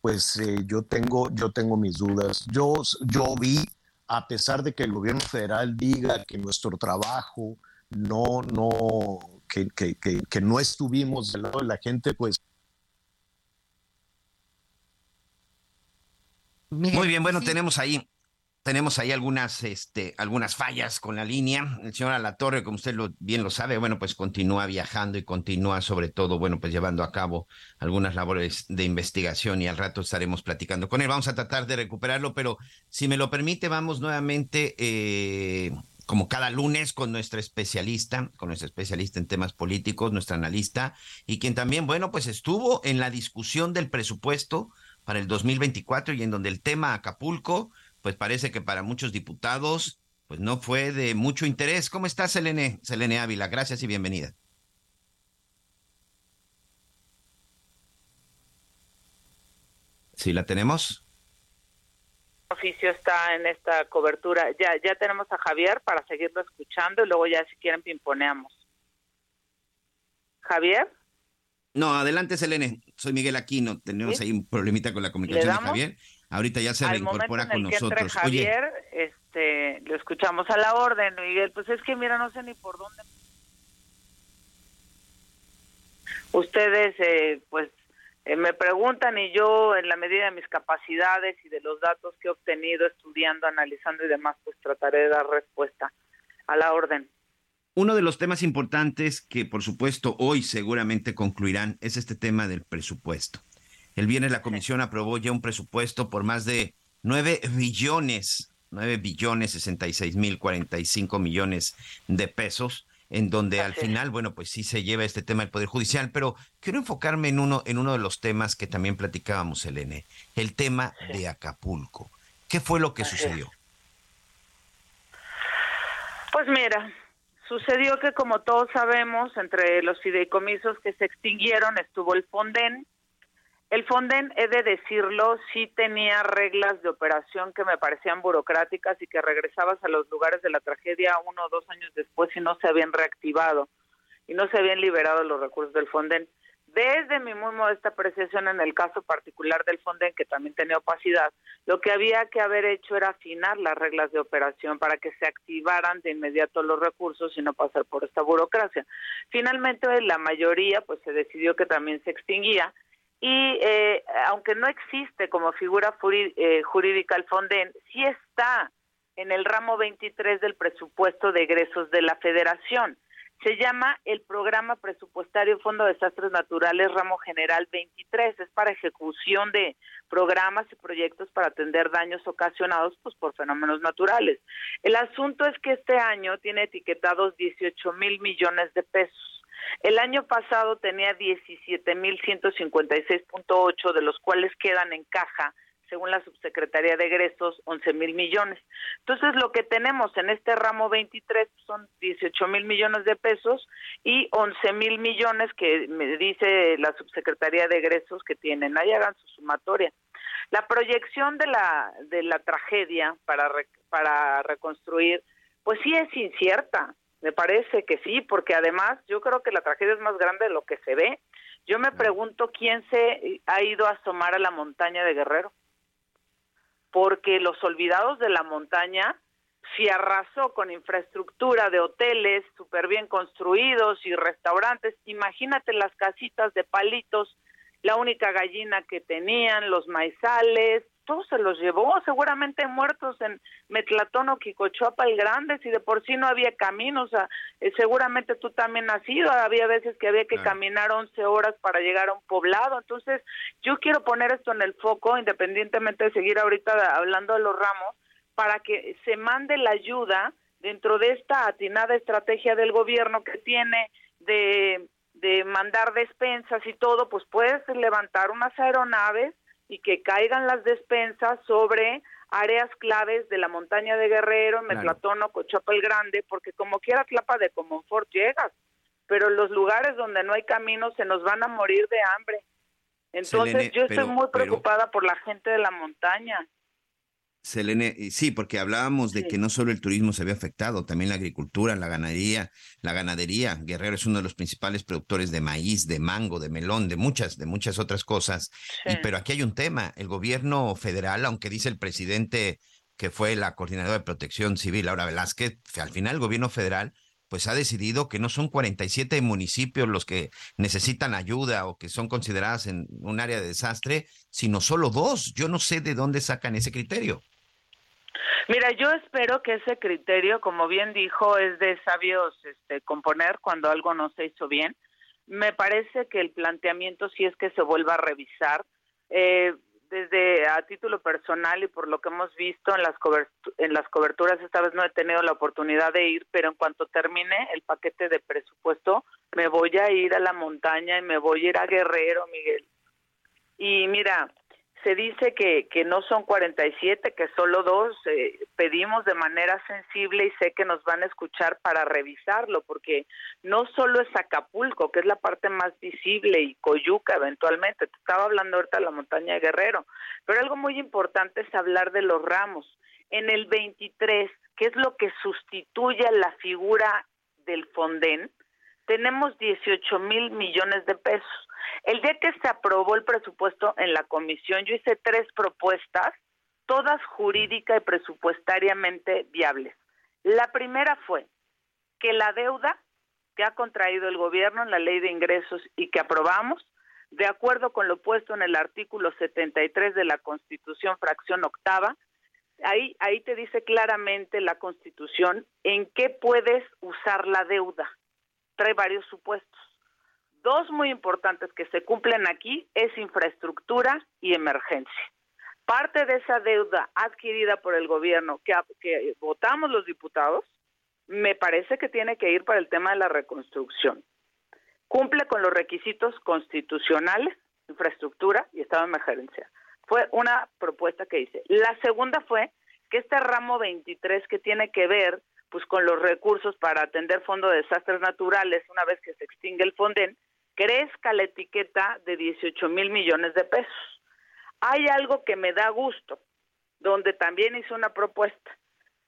pues eh, yo, tengo, yo tengo mis dudas. Yo, yo vi a pesar de que el gobierno federal diga que nuestro trabajo no, no, que, que, que, no estuvimos del lado de la gente, pues Muy bien, bueno, tenemos ahí tenemos ahí algunas, este, algunas fallas con la línea. El señor Alatorre, como usted lo, bien lo sabe, bueno, pues continúa viajando y continúa sobre todo, bueno, pues llevando a cabo algunas labores de investigación y al rato estaremos platicando con él. Vamos a tratar de recuperarlo, pero si me lo permite, vamos nuevamente, eh, como cada lunes, con nuestra especialista, con nuestra especialista en temas políticos, nuestra analista, y quien también, bueno, pues estuvo en la discusión del presupuesto para el 2024 y en donde el tema Acapulco pues parece que para muchos diputados, pues no fue de mucho interés. ¿Cómo estás, Selene? Selene Ávila, gracias y bienvenida. Sí, la tenemos. oficio está en esta cobertura. Ya, ya tenemos a Javier para seguirlo escuchando y luego ya si quieren pimponeamos. Javier. No, adelante, Selene. Soy Miguel Aquino. Tenemos ahí un problemita con la comunicación de Javier. Ahorita ya se reincorpora con nosotros. Javier, este, lo escuchamos a la orden, Miguel. Pues es que mira, no sé ni por dónde. Ustedes, eh, pues, Eh, me preguntan y yo, en la medida de mis capacidades y de los datos que he obtenido estudiando, analizando y demás, pues trataré de dar respuesta a la orden. Uno de los temas importantes que, por supuesto, hoy seguramente concluirán es este tema del presupuesto. El viernes la comisión aprobó ya un presupuesto por más de 9 billones, 9 billones 66 mil 45 millones de pesos en donde al final, bueno, pues sí se lleva este tema del Poder Judicial, pero quiero enfocarme en uno, en uno de los temas que también platicábamos, Elene, el tema de Acapulco. ¿Qué fue lo que sucedió? Pues mira, sucedió que como todos sabemos, entre los fideicomisos que se extinguieron estuvo el Fonden, el Fonden, he de decirlo, sí tenía reglas de operación que me parecían burocráticas y que regresabas a los lugares de la tragedia uno o dos años después y no se habían reactivado y no se habían liberado los recursos del Fonden. Desde mi muy modesta apreciación en el caso particular del Fonden, que también tenía opacidad, lo que había que haber hecho era afinar las reglas de operación para que se activaran de inmediato los recursos y no pasar por esta burocracia. Finalmente, la mayoría, pues se decidió que también se extinguía y eh, aunque no existe como figura eh, jurídica el Fonden, sí está en el ramo 23 del presupuesto de egresos de la Federación. Se llama el Programa Presupuestario Fondo de Desastres Naturales Ramo General 23. Es para ejecución de programas y proyectos para atender daños ocasionados pues, por fenómenos naturales. El asunto es que este año tiene etiquetados 18 mil millones de pesos el año pasado tenía 17.156.8, de los cuales quedan en caja, según la subsecretaría de egresos, 11 mil millones. Entonces, lo que tenemos en este ramo 23 son 18 mil millones de pesos y 11 mil millones que me dice la subsecretaría de egresos que tienen. Ahí hagan su sumatoria. La proyección de la, de la tragedia para, para reconstruir, pues sí es incierta. Me parece que sí, porque además yo creo que la tragedia es más grande de lo que se ve. Yo me pregunto quién se ha ido a asomar a la montaña de Guerrero. Porque los olvidados de la montaña, si arrasó con infraestructura de hoteles súper bien construidos y restaurantes, imagínate las casitas de palitos, la única gallina que tenían, los maizales, se los llevó, seguramente muertos en Metlatón o Quicochuapa el Grande, si de por sí no había caminos, eh, seguramente tú también has ido, había veces que había que caminar 11 horas para llegar a un poblado, entonces yo quiero poner esto en el foco, independientemente de seguir ahorita hablando de los ramos, para que se mande la ayuda dentro de esta atinada estrategia del gobierno que tiene de de mandar despensas y todo, pues puedes levantar unas aeronaves y que caigan las despensas sobre áreas claves de la montaña de Guerrero, Metlatón o Cochapa el Grande, porque como quiera Tlapa de Comonfort llegas, pero los lugares donde no hay camino se nos van a morir de hambre. Entonces yo estoy muy preocupada por la gente de la montaña. Selene, sí, porque hablábamos de que no solo el turismo se había afectado, también la agricultura, la ganadería, la ganadería. Guerrero es uno de los principales productores de maíz, de mango, de melón, de muchas, de muchas otras cosas. pero aquí hay un tema. El gobierno federal, aunque dice el presidente que fue la coordinadora de protección civil, Laura Velázquez, al final el gobierno federal pues ha decidido que no son 47 municipios los que necesitan ayuda o que son consideradas en un área de desastre, sino solo dos. Yo no sé de dónde sacan ese criterio. Mira, yo espero que ese criterio, como bien dijo, es de sabios este, componer cuando algo no se hizo bien. Me parece que el planteamiento sí es que se vuelva a revisar. Eh, desde a título personal y por lo que hemos visto en las, en las coberturas, esta vez no he tenido la oportunidad de ir, pero en cuanto termine el paquete de presupuesto, me voy a ir a la montaña y me voy a ir a Guerrero, Miguel. Y mira, se dice que, que no son 47, que solo dos. Eh, pedimos de manera sensible y sé que nos van a escuchar para revisarlo, porque no solo es Acapulco, que es la parte más visible, y Coyuca eventualmente. Te estaba hablando ahorita de la montaña de Guerrero, pero algo muy importante es hablar de los ramos. En el 23, que es lo que sustituye a la figura del Fonden, tenemos 18 mil millones de pesos el día que se aprobó el presupuesto en la comisión, yo hice tres propuestas, todas jurídica y presupuestariamente viables. La primera fue que la deuda que ha contraído el gobierno en la ley de ingresos y que aprobamos de acuerdo con lo puesto en el artículo 73 de la Constitución, fracción octava, ahí, ahí te dice claramente la Constitución en qué puedes usar la deuda. Trae varios supuestos. Dos muy importantes que se cumplen aquí es infraestructura y emergencia. Parte de esa deuda adquirida por el gobierno que, que votamos los diputados, me parece que tiene que ir para el tema de la reconstrucción. Cumple con los requisitos constitucionales, infraestructura y estado de emergencia. Fue una propuesta que hice. La segunda fue que este ramo 23 que tiene que ver pues con los recursos para atender fondo de desastres naturales una vez que se extingue el Fonden, crezca la etiqueta de 18 mil millones de pesos. Hay algo que me da gusto, donde también hice una propuesta.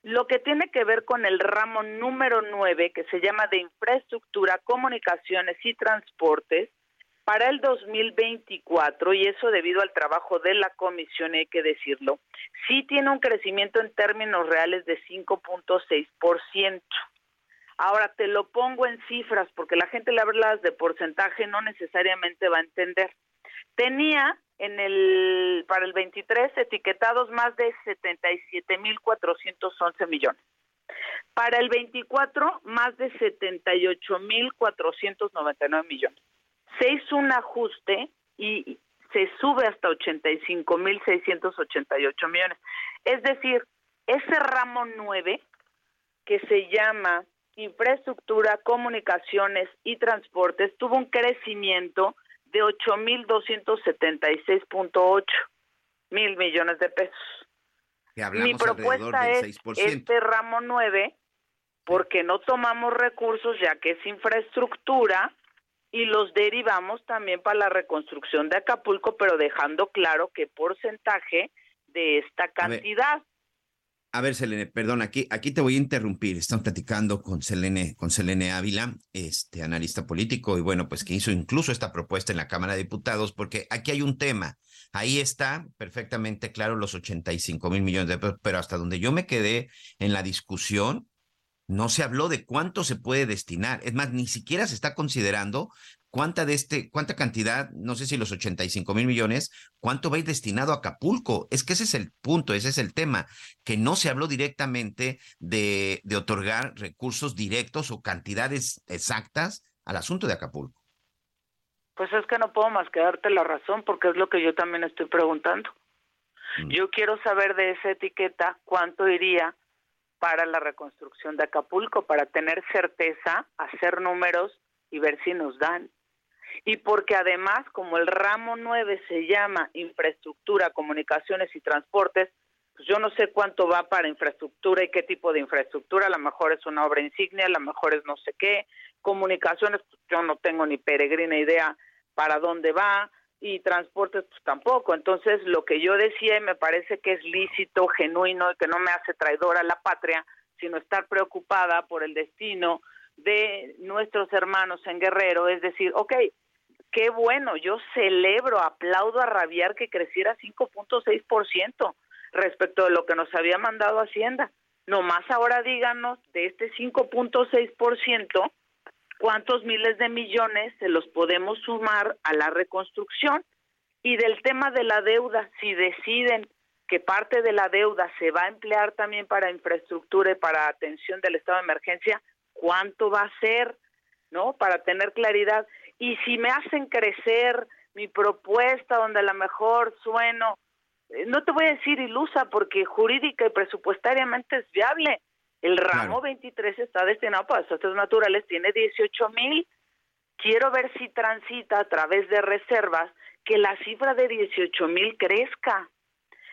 Lo que tiene que ver con el ramo número 9, que se llama de infraestructura, comunicaciones y transportes, para el 2024, y eso debido al trabajo de la comisión, hay que decirlo, sí tiene un crecimiento en términos reales de 5.6%. Ahora te lo pongo en cifras porque la gente le hablas de porcentaje no necesariamente va a entender. Tenía en el para el 23 etiquetados más de 77.411 millones. Para el 24 más de 78.499 millones se hizo un ajuste y se sube hasta 85.688 millones. Es decir, ese ramo 9 que se llama infraestructura, comunicaciones y transportes tuvo un crecimiento de 8.276.8 mil millones de pesos. Mi propuesta es este ramo 9 porque no tomamos recursos ya que es infraestructura y los derivamos también para la reconstrucción de Acapulco, pero dejando claro qué porcentaje de esta cantidad. A ver, Selene, perdón, aquí, aquí te voy a interrumpir. Estamos platicando con Selene, con Selene Ávila, este analista político, y bueno, pues que hizo incluso esta propuesta en la Cámara de Diputados, porque aquí hay un tema. Ahí está perfectamente claro los 85 mil millones de pesos, pero hasta donde yo me quedé en la discusión, no se habló de cuánto se puede destinar. Es más, ni siquiera se está considerando cuánta de este, cuánta cantidad, no sé si los 85 mil millones, cuánto va a ir destinado a Acapulco. Es que ese es el punto, ese es el tema, que no se habló directamente de, de otorgar recursos directos o cantidades exactas al asunto de Acapulco. Pues es que no puedo más que darte la razón porque es lo que yo también estoy preguntando. Mm. Yo quiero saber de esa etiqueta cuánto iría para la reconstrucción de Acapulco, para tener certeza, hacer números y ver si nos dan. Y porque además, como el ramo 9 se llama infraestructura, comunicaciones y transportes, pues yo no sé cuánto va para infraestructura y qué tipo de infraestructura, a lo mejor es una obra insignia, a lo mejor es no sé qué, comunicaciones, pues yo no tengo ni peregrina idea para dónde va, y transportes pues tampoco. Entonces, lo que yo decía y me parece que es lícito, genuino y que no me hace traidora a la patria, sino estar preocupada por el destino de nuestros hermanos en Guerrero, es decir, ok, qué bueno, yo celebro, aplaudo a rabiar que creciera 5.6% respecto de lo que nos había mandado Hacienda. Nomás ahora díganos de este 5.6%, cuántos miles de millones se los podemos sumar a la reconstrucción y del tema de la deuda, si deciden que parte de la deuda se va a emplear también para infraestructura y para atención del estado de emergencia, ¿cuánto va a ser? ¿No? Para tener claridad. Y si me hacen crecer mi propuesta donde a lo mejor sueno, eh, no te voy a decir ilusa porque jurídica y presupuestariamente es viable, el ramo 23 está destinado para desastres naturales, tiene 18 mil. Quiero ver si transita a través de reservas que la cifra de 18 mil crezca.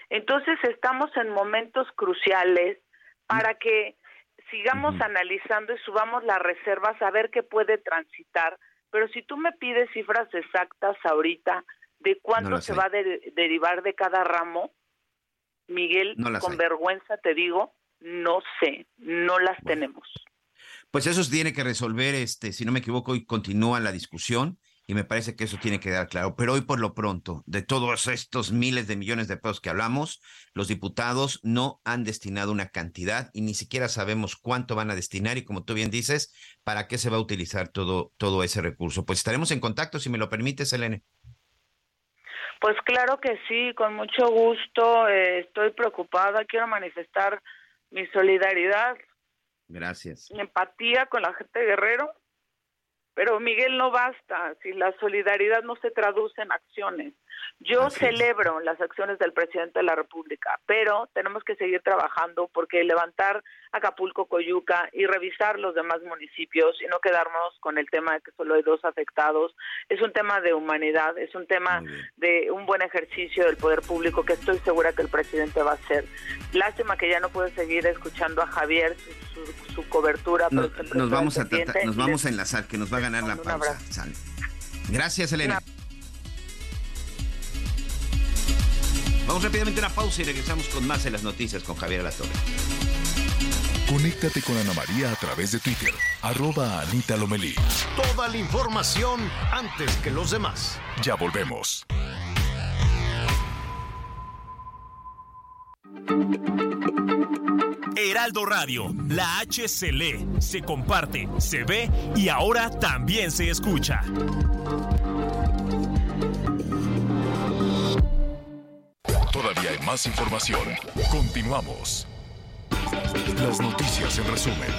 Entonces estamos en momentos cruciales para que sigamos analizando y subamos las reservas a ver qué puede transitar. Pero si tú me pides cifras exactas ahorita de cuánto se va a derivar de cada ramo, Miguel, con vergüenza te digo, no sé, no las tenemos. Pues eso se tiene que resolver, este, si no me equivoco, y continúa la discusión y me parece que eso tiene que quedar claro. Pero hoy por lo pronto, de todos estos miles de millones de pesos que hablamos, los diputados no han destinado una cantidad y ni siquiera sabemos cuánto van a destinar y como tú bien dices, para qué se va a utilizar todo, todo ese recurso. Pues estaremos en contacto, si me lo permite, Selene. Pues claro que sí, con mucho gusto. Eh, estoy preocupada, quiero manifestar mi solidaridad. Gracias. Mi empatía con la gente de Guerrero. Pero Miguel, no basta si la solidaridad no se traduce en acciones. Yo celebro las acciones del presidente de la República, pero tenemos que seguir trabajando porque levantar Acapulco, Coyuca y revisar los demás municipios y no quedarnos con el tema de que solo hay dos afectados es un tema de humanidad, es un tema de un buen ejercicio del poder público que estoy segura que el presidente va a hacer. Lástima que ya no puedo seguir escuchando a Javier su, cobertura. nos vamos a nos vamos a enlazar, que nos va a ganar la pausa. Gracias, Elena. Vamos rápidamente a una pausa y regresamos con más en las noticias con Javier Alatorre. Conéctate con Ana María a través de Twitter, arroba Anita Lomelí. Toda la información antes que los demás. Ya volvemos. Heraldo Radio, la H se lee, se comparte, se ve y ahora también se escucha. Más información. Continuamos. Las noticias en resumen.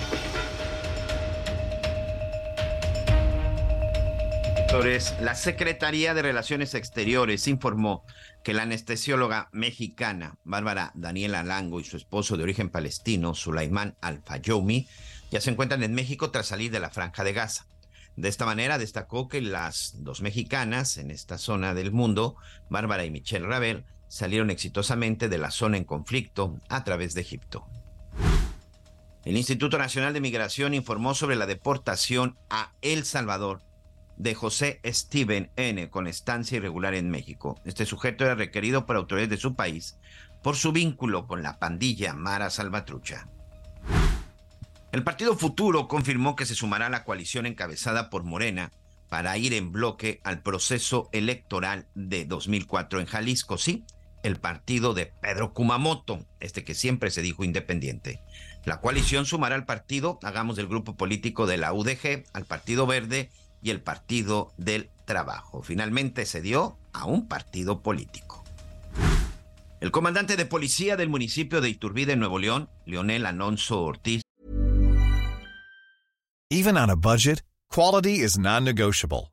La Secretaría de Relaciones Exteriores informó que la anestesióloga mexicana Bárbara Daniela Lango y su esposo de origen palestino, Sulaimán Al-Fayoumi, ya se encuentran en México tras salir de la Franja de Gaza. De esta manera destacó que las dos mexicanas en esta zona del mundo, Bárbara y Michelle Ravel, salieron exitosamente de la zona en conflicto a través de Egipto. El Instituto Nacional de Migración informó sobre la deportación a El Salvador de José Steven N. con estancia irregular en México. Este sujeto era requerido por autoridades de su país por su vínculo con la pandilla Mara Salvatrucha. El Partido Futuro confirmó que se sumará a la coalición encabezada por Morena para ir en bloque al proceso electoral de 2004 en Jalisco. Sí, el partido de Pedro Kumamoto, este que siempre se dijo independiente. La coalición sumará al partido, hagamos del grupo político de la UDG, al Partido Verde y el Partido del Trabajo. Finalmente se dio a un partido político. El comandante de policía del municipio de Iturbide, Nuevo León, Leonel Alonso Ortiz. Even on a budget, quality is non-negotiable.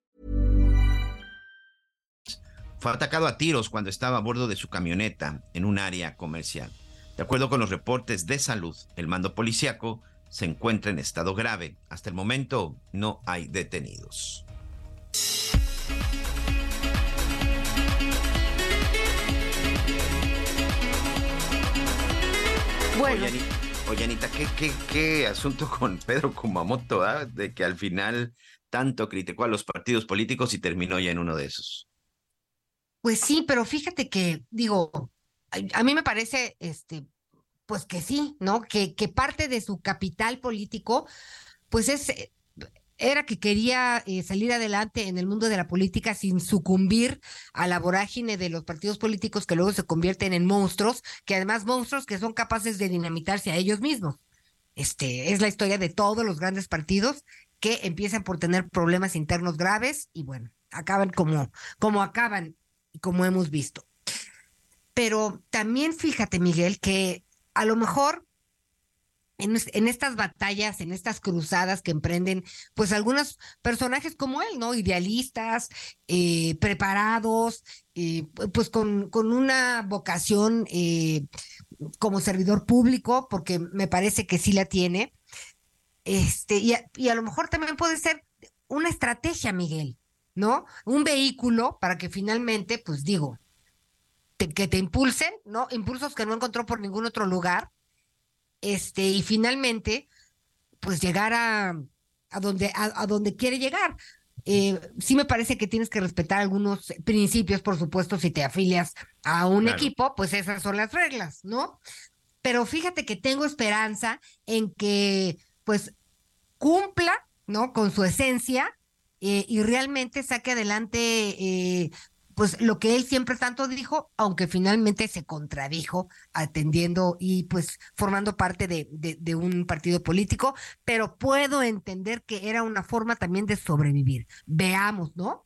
Fue atacado a tiros cuando estaba a bordo de su camioneta en un área comercial. De acuerdo con los reportes de salud, el mando policiaco se encuentra en estado grave. Hasta el momento no hay detenidos. Bueno. Oye, Anita, ¿qué, qué, asunto con Pedro Kumamoto, ah? de que al final tanto criticó a los partidos políticos y terminó ya en uno de esos. Pues sí, pero fíjate que, digo, a mí me parece, este, pues que sí, ¿no? Que, que parte de su capital político, pues es eh, era que quería eh, salir adelante en el mundo de la política sin sucumbir a la vorágine de los partidos políticos que luego se convierten en monstruos, que además monstruos que son capaces de dinamitarse a ellos mismos. Este es la historia de todos los grandes partidos que empiezan por tener problemas internos graves y bueno, acaban como, como acaban como hemos visto. Pero también fíjate, Miguel, que a lo mejor en, estas batallas, en estas cruzadas que emprenden, pues algunos personajes como él, ¿no? Idealistas, eh, preparados, eh, pues con, una vocación eh, como servidor público, porque me parece que sí la tiene. Este, y a lo mejor también puede ser una estrategia, Miguel, ¿no? Un vehículo para que finalmente, pues digo, que te impulsen, ¿no? Impulsos que no encontró por ningún otro lugar este, y finalmente, pues llegar a, a donde, a, donde quiere llegar. eh, sí me parece que tienes que respetar algunos principios, por supuesto, si te afilias a un equipo, pues esas son las reglas, ¿no? Pero fíjate que tengo esperanza en que, pues, cumpla, ¿no? Con su esencia eh, y realmente saque adelante eh, pues lo que él siempre tanto dijo, aunque finalmente se contradijo atendiendo y pues formando parte de, de, un partido político, pero puedo entender que era una forma también de sobrevivir. Veamos, ¿no?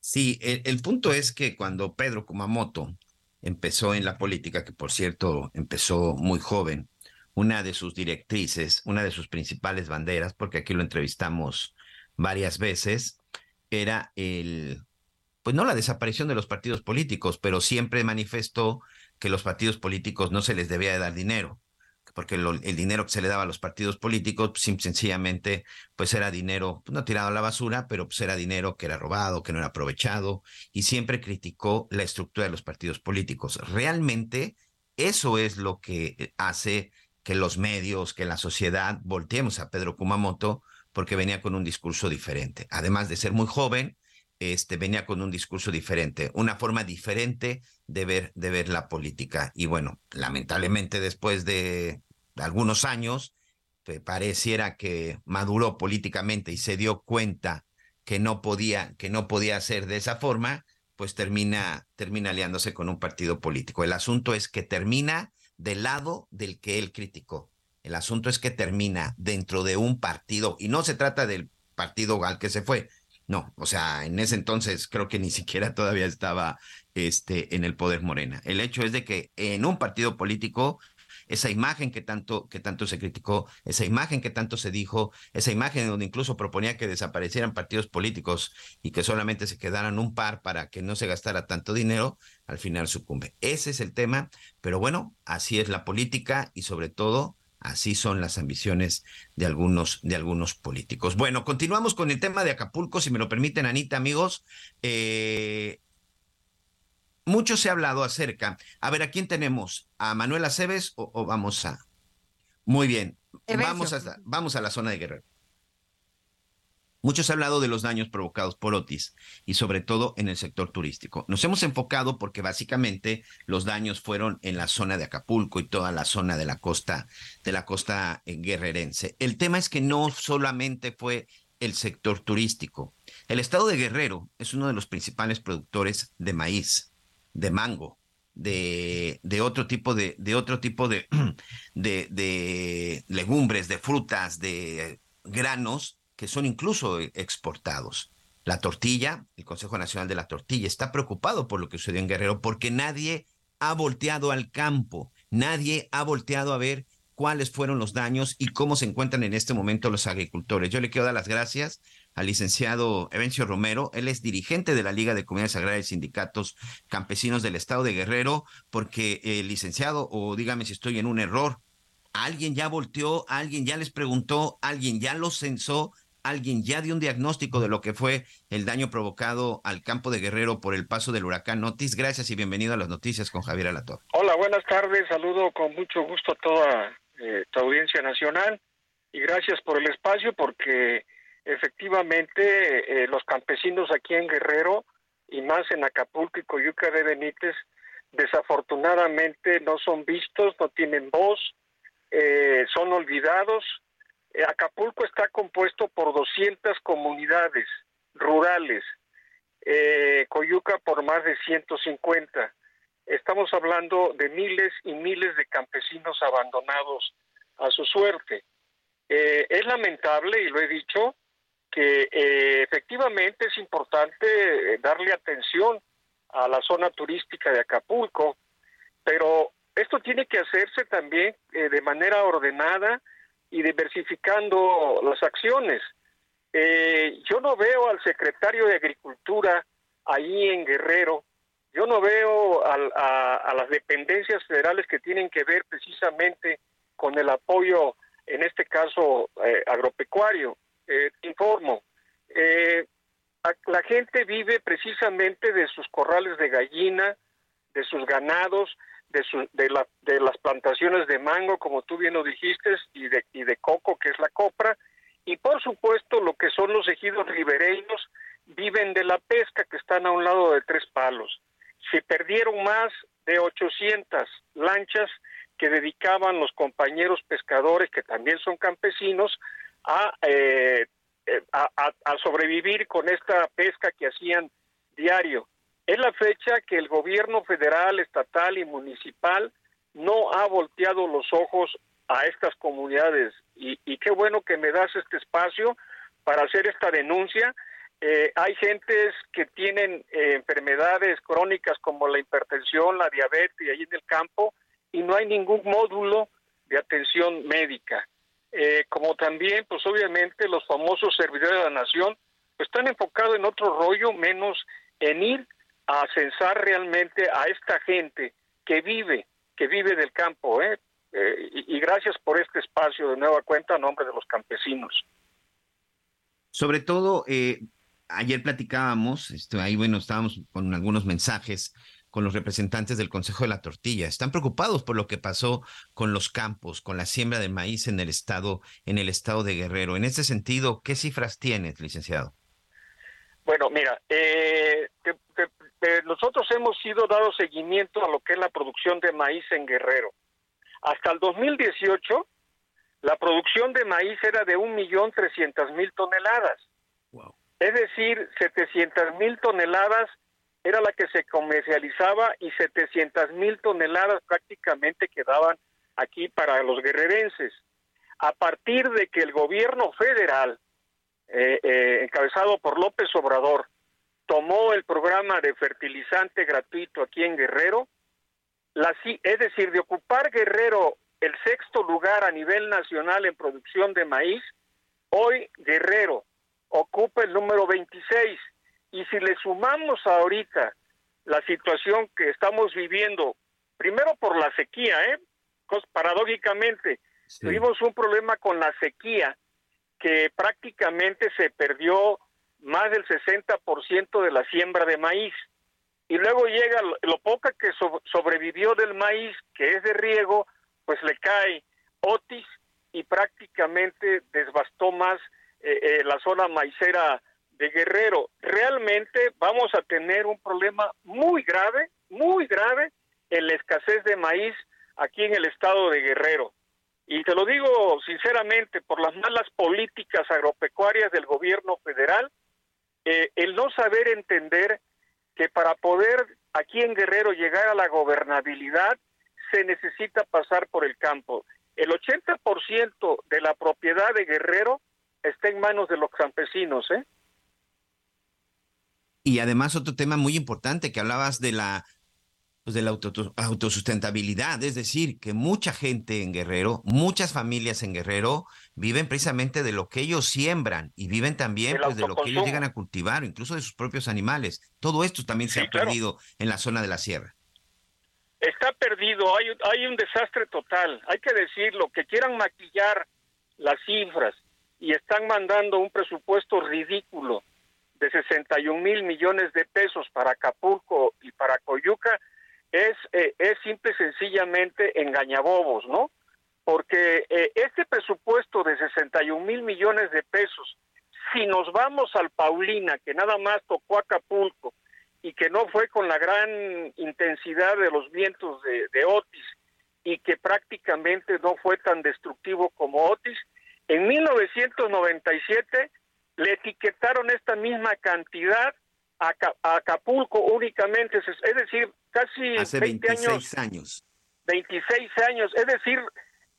Sí, el, el punto es que cuando Pedro Kumamoto empezó en la política, que por cierto empezó muy joven, una de sus directrices, una de sus principales banderas, porque aquí lo entrevistamos varias veces, era el pues no la desaparición de los partidos políticos, pero siempre manifestó que los partidos políticos no se les debía dar dinero, porque el dinero que se le daba a los partidos políticos, pues, sencillamente, pues era dinero, pues, no tirado a la basura, pero pues era dinero que era robado, que no era aprovechado, y siempre criticó la estructura de los partidos políticos. Realmente, eso es lo que hace que los medios, que la sociedad volteemos a Pedro Kumamoto, porque venía con un discurso diferente. Además de ser muy joven, este, venía con un discurso diferente, una forma diferente de ver, de ver la política. Y bueno, lamentablemente después de algunos años, pareciera que maduró políticamente y se dio cuenta que no podía, que no podía ser de esa forma, pues termina, termina aliándose con un partido político. El asunto es que termina del lado del que él criticó. El asunto es que termina dentro de un partido, y no se trata del partido al que se fue, no, o sea, en ese entonces creo que ni siquiera todavía estaba este, en el poder Morena. El hecho es de que en un partido político esa imagen que tanto, que tanto se criticó, esa imagen que tanto se dijo, esa imagen donde incluso proponía que desaparecieran partidos políticos y que solamente se quedaran un par para que no se gastara tanto dinero, al final sucumbe. Ese es el tema, pero bueno, así es la política y sobre todo Así son las ambiciones de algunos, de algunos políticos. Bueno, continuamos con el tema de Acapulco, si me lo permiten, Anita, amigos. Eh, mucho se ha hablado acerca. A ver, ¿a quién tenemos? ¿A Manuela Aceves o, vamos a? Muy bien. Vamos a, vamos a la zona de Guerrero. Muchos han hablado de los daños provocados por Otis y sobre todo en el sector turístico. Nos hemos enfocado porque básicamente los daños fueron en la zona de Acapulco y toda la zona de la costa de la costa eh, guerrerense. El tema es que no solamente fue el sector turístico. El estado de Guerrero es uno de los principales productores de maíz, de mango, de, de, otro tipo de, de otro tipo de, de, legumbres, de frutas, de granos que son incluso exportados. La tortilla, el Consejo Nacional de la Tortilla, está preocupado por lo que sucedió en Guerrero porque nadie ha volteado al campo, nadie ha volteado a ver cuáles fueron los daños y cómo se encuentran en este momento los agricultores. Yo le quiero dar las gracias al licenciado Evencio Romero, él es dirigente de la Liga de Comunidades Agrarias y Sindicatos Campesinos del Estado de Guerrero, porque el licenciado, o dígame si estoy en un error, alguien ya volteó, alguien ya les preguntó, alguien ya los censó, alguien ya dio un diagnóstico de lo que fue el daño provocado al campo de Guerrero por el paso del huracán Otis. Gracias y bienvenido a las noticias con Javier Alator. Hola, buenas tardes. Saludo con mucho gusto a toda eh, tu audiencia nacional y gracias por el espacio porque efectivamente eh, los campesinos aquí en Guerrero y más en Acapulco y Coyuca de Benítez desafortunadamente no son vistos, no tienen voz, eh, son olvidados Acapulco está compuesto por 200 comunidades rurales, eh, Coyuca por más de 150. Estamos hablando de miles y miles de campesinos abandonados a su suerte. Eh, es lamentable, y lo he dicho, que efectivamente es importante darle atención a la zona turística de Acapulco, pero esto tiene que hacerse también de manera ordenada, y diversificando las acciones. Eh, yo no veo al secretario de Agricultura ahí en Guerrero, yo no veo a, las dependencias federales que tienen que ver precisamente con el apoyo, en este caso eh, agropecuario. Eh, informo, eh, la gente vive precisamente de sus corrales de gallina, de sus ganados, de, de, la, de las plantaciones de mango, como tú bien lo dijiste, y de, y de coco, que es la copra, y por supuesto lo que son los ejidos ribereños viven de la pesca que están a un lado de Tres Palos. Se perdieron más de 800 lanchas que dedicaban los compañeros pescadores, que también son campesinos, a, eh, eh, a, sobrevivir con esta pesca que hacían diario. Es la fecha que el gobierno federal, estatal y municipal no ha volteado los ojos a estas comunidades y, qué bueno que me das este espacio para hacer esta denuncia. Eh, hay gentes que tienen enfermedades crónicas como la hipertensión, la diabetes ahí en el campo y no hay ningún módulo de atención médica. Eh, como también, pues obviamente los famosos servidores de la nación pues, están enfocados en otro rollo, menos en ir a censar realmente a esta gente que vive, que vive del campo, ¿eh? eh y, gracias por este espacio de nueva cuenta a nombre de los campesinos. Sobre todo, eh, ayer platicábamos, esto, ahí bueno, estábamos con algunos mensajes con los representantes del Consejo de la Tortilla. Están preocupados por lo que pasó con los campos, con la siembra de maíz en el estado, en el estado de Guerrero. En ese sentido, ¿qué cifras tienes, licenciado? Bueno, mira, eh, nosotros hemos sido dado seguimiento a lo que es la producción de maíz en Guerrero. Hasta el 2018, la producción de maíz era de 1.300.000 toneladas. Es decir, 700.000 toneladas era la que se comercializaba y 700 mil toneladas prácticamente quedaban aquí para los guerrerenses. A partir de que el gobierno federal, eh, eh, encabezado por López Obrador, tomó el programa de fertilizante gratuito aquí en Guerrero, la, es decir, de ocupar Guerrero el sexto lugar a nivel nacional en producción de maíz, hoy Guerrero ocupa el número 26 y si le sumamos ahorita la situación que estamos viviendo, primero por la sequía, ¿eh? paradójicamente, tuvimos un problema con la sequía que prácticamente se perdió más del 60% de la siembra de maíz. Y luego llega lo, poca que sobrevivió del maíz, que es de riego, pues le cae Otis y prácticamente desbastó más eh, eh, la zona maicera de Guerrero, realmente vamos a tener un problema muy grave, muy grave en la escasez de maíz aquí en el estado de Guerrero. Y te lo digo sinceramente, por las malas políticas agropecuarias del gobierno federal, eh, el no saber entender que para poder aquí en Guerrero llegar a la gobernabilidad se necesita pasar por el campo. El 80% de la propiedad de Guerrero está en manos de los campesinos, ¿eh? Y además otro tema muy importante que hablabas de la pues de la autosustentabilidad, es decir, que mucha gente en Guerrero, muchas familias en Guerrero viven precisamente de lo que ellos siembran y viven también pues, de lo que ellos llegan a cultivar, incluso de sus propios animales. Todo esto también se ha perdido en la zona de la sierra. Está perdido, hay, hay un desastre total, hay que decirlo, que quieran maquillar las cifras y están mandando un presupuesto ridículo de 61 mil millones de pesos para Acapulco y para Coyuca es, eh, es simple y sencillamente engañabobos, ¿no? Porque eh, este presupuesto de 61 mil millones de pesos, si nos vamos al Paulina, que nada más tocó Acapulco y que no fue con la gran intensidad de los vientos de, de Otis y que prácticamente no fue tan destructivo como Otis, en 1997 le etiquetaron esta misma cantidad a, Acapulco únicamente, es decir, casi Hace 20 26 años. 26 años, es decir,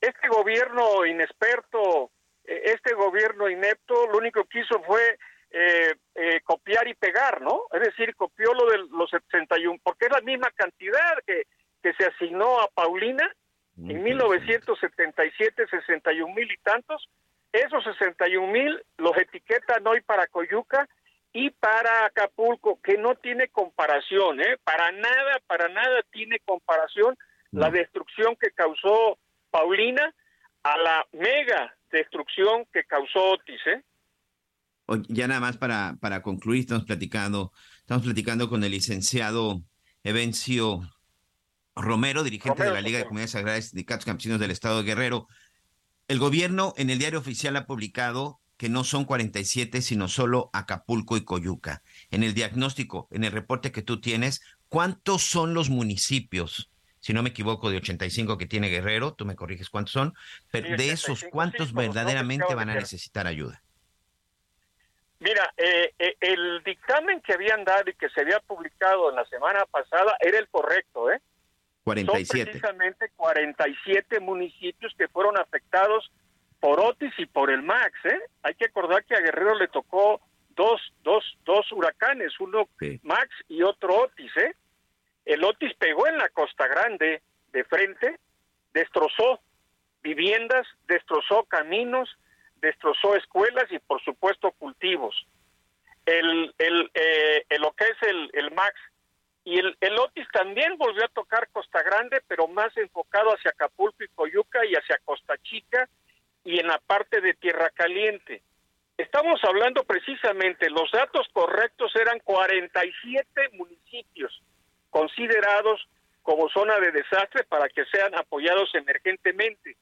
este gobierno inexperto, e, este gobierno inepto, lo único que hizo fue eh, eh, copiar y pegar, ¿no? Es decir, copió lo de los 71, porque es la misma cantidad que, que se asignó a Paulina en 1977, 61 mil y tantos, esos 61 mil los etiquetan hoy para Coyuca y para Acapulco, que no tiene comparación, ¿eh? Para nada, para nada tiene comparación la destrucción que causó Paulina a la mega destrucción que causó Otis, ¿eh? Ya nada más para, para concluir, estamos platicando, estamos platicando con el licenciado Evencio Romero, dirigente de la Liga de Comunidades Agrarias y Sindicatos Campesinos del Estado de Guerrero. El gobierno en el diario oficial ha publicado que no son 47, sino solo Acapulco y Coyuca. En el diagnóstico, en el reporte que tú tienes, ¿cuántos son los municipios? Si no me equivoco, de 85 que tiene Guerrero, tú me corriges cuántos son, pero de esos, ¿cuántos verdaderamente van a necesitar ayuda? Mira, eh, eh, el dictamen que habían dado y que se había publicado en la semana pasada era el correcto, ¿eh? 47. Son precisamente 47 municipios que fueron afectados por Otis y por el Max, ¿eh? Hay que acordar que a Guerrero le tocó dos, dos, dos huracanes, uno Max y otro Otis, ¿eh? El Otis pegó en la Costa Grande de frente, destrozó viviendas, destrozó caminos, destrozó escuelas y por supuesto cultivos. El, el, eh, lo que es el, Max y el, el, Otis también volvió a tocar Costa Grande, pero más enfocado hacia Acapulco y Coyuca y hacia Costa Chica y en la parte de Tierra Caliente. Estamos hablando precisamente, los datos correctos eran 47 municipios considerados como zona de desastre para que sean apoyados emergentemente.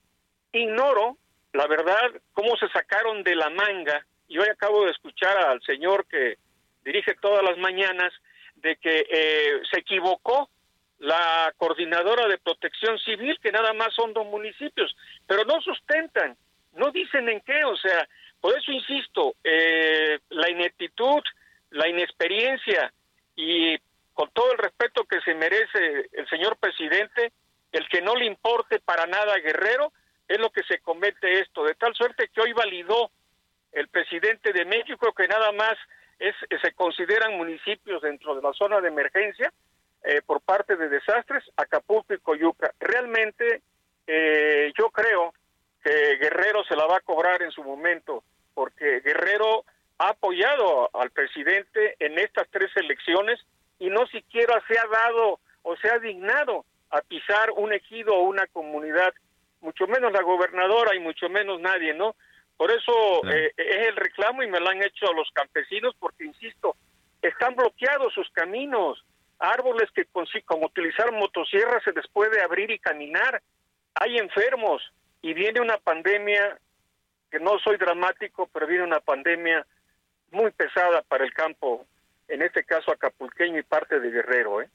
Ignoro, la verdad, cómo se sacaron de la manga, y hoy acabo de escuchar al señor que dirige todas las mañanas, de que eh, se equivocó la coordinadora de protección civil, que nada más son dos municipios, pero no sustentan no dicen en qué, o sea, por eso insisto, eh, la ineptitud, la inexperiencia y con todo el respeto que se merece el señor presidente, el que no le importe para nada a Guerrero, es lo que se comete esto, de tal suerte que hoy validó el presidente de México que nada más es, se consideran municipios dentro de la zona de emergencia eh, por parte de desastres, Acapulco y Coyuca. Realmente eh, yo creo que Guerrero se la va a cobrar en su momento, porque Guerrero ha apoyado al presidente en estas tres elecciones y no siquiera se ha dado o se ha dignado a pisar un ejido o una comunidad, mucho menos la gobernadora y mucho menos nadie, ¿no? Por eso eh, es el reclamo y me lo han hecho los campesinos porque, insisto, están bloqueados sus caminos, árboles que con, con utilizar motosierras se les puede abrir y caminar, hay enfermos, y viene una pandemia, que no soy dramático, pero viene una pandemia muy pesada para el campo, en este caso acapulqueño y parte de Guerrero. ¿eh?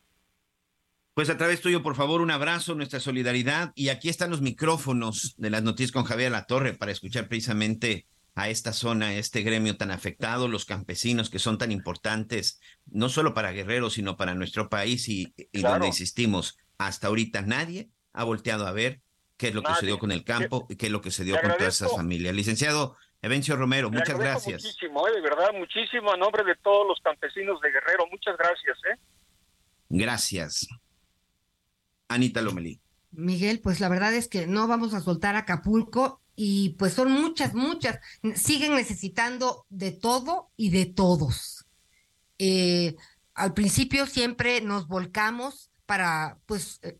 Pues a través tuyo, por favor, un abrazo, nuestra solidaridad. Y aquí están los micrófonos de las noticias con Javier La Torre para escuchar precisamente a esta zona, a este gremio tan afectado, los campesinos que son tan importantes, no solo para Guerrero, sino para nuestro país y, donde insistimos, hasta ahorita nadie ha volteado a ver qué es lo que se dio con el campo y qué es lo que se dio con todas esas familias. Licenciado Evencio Romero, muchas gracias. Muchísimo, eh, de verdad, muchísimo a nombre de todos los campesinos de Guerrero. Muchas gracias. ¿eh? Gracias. Anita Lomelí. Miguel, pues la verdad es que no vamos a soltar Acapulco y pues son muchas, muchas. Siguen necesitando de todo y de todos. Eh, al principio siempre nos volcamos para pues eh,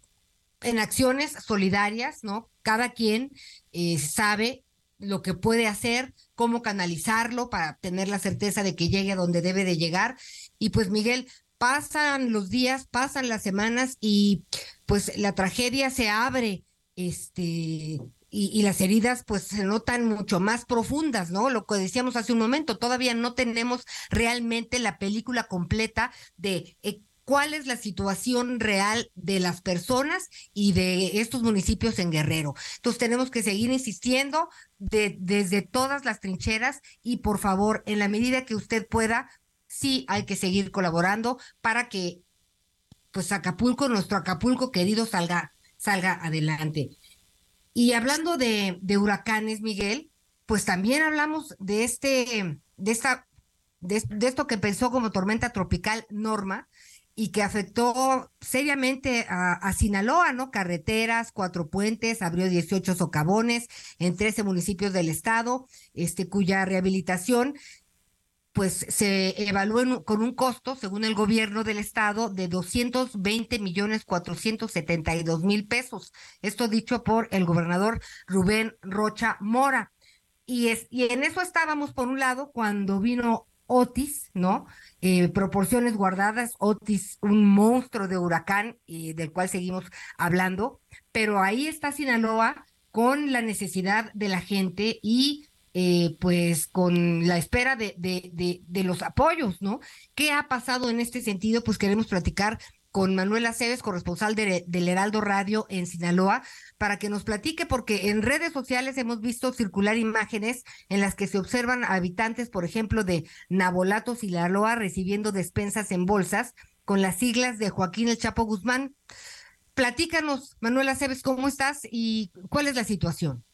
en acciones solidarias, ¿no? Cada quien eh, sabe lo que puede hacer, cómo canalizarlo para tener la certeza de que llegue a donde debe de llegar. Y pues Miguel, pasan los días, pasan las semanas y pues la tragedia se abre, este, y, las heridas pues se notan mucho más profundas, ¿no? Lo que decíamos hace un momento, todavía no tenemos realmente la película completa de eh, cuál es la situación real de las personas y de estos municipios en Guerrero. Entonces tenemos que seguir insistiendo de, desde todas las trincheras y por favor, en la medida que usted pueda, sí hay que seguir colaborando para que pues Acapulco, nuestro Acapulco querido, salga, salga adelante. Y hablando de, huracanes, Miguel, pues también hablamos de este, de esta, de esto que pensó como tormenta tropical Norma, y que afectó seriamente a, Sinaloa, ¿no? Carreteras, cuatro puentes, abrió 18 socavones en 13 municipios del estado, este, cuya rehabilitación pues se evaluó con un costo, según el gobierno del estado, de 220 millones 472 mil pesos. Esto dicho por el gobernador Rubén Rocha Mora. Y, es, y en eso estábamos, por un lado, cuando vino Otis, ¿no? Eh, proporciones guardadas, Otis, un monstruo de huracán eh, del cual seguimos hablando, pero ahí está Sinaloa con la necesidad de la gente y eh, pues con la espera de, de, de, los apoyos, ¿no? ¿Qué ha pasado en este sentido? Pues queremos platicar con Manuel Aceves, corresponsal del Heraldo Radio en Sinaloa, para que nos platique, porque en redes sociales hemos visto circular imágenes en las que se observan habitantes, por ejemplo, de Nabolato, Sinaloa, recibiendo despensas en bolsas con las siglas de Joaquín El Chapo Guzmán. Platícanos, Manuel Aceves, ¿cómo estás y cuál es la situación?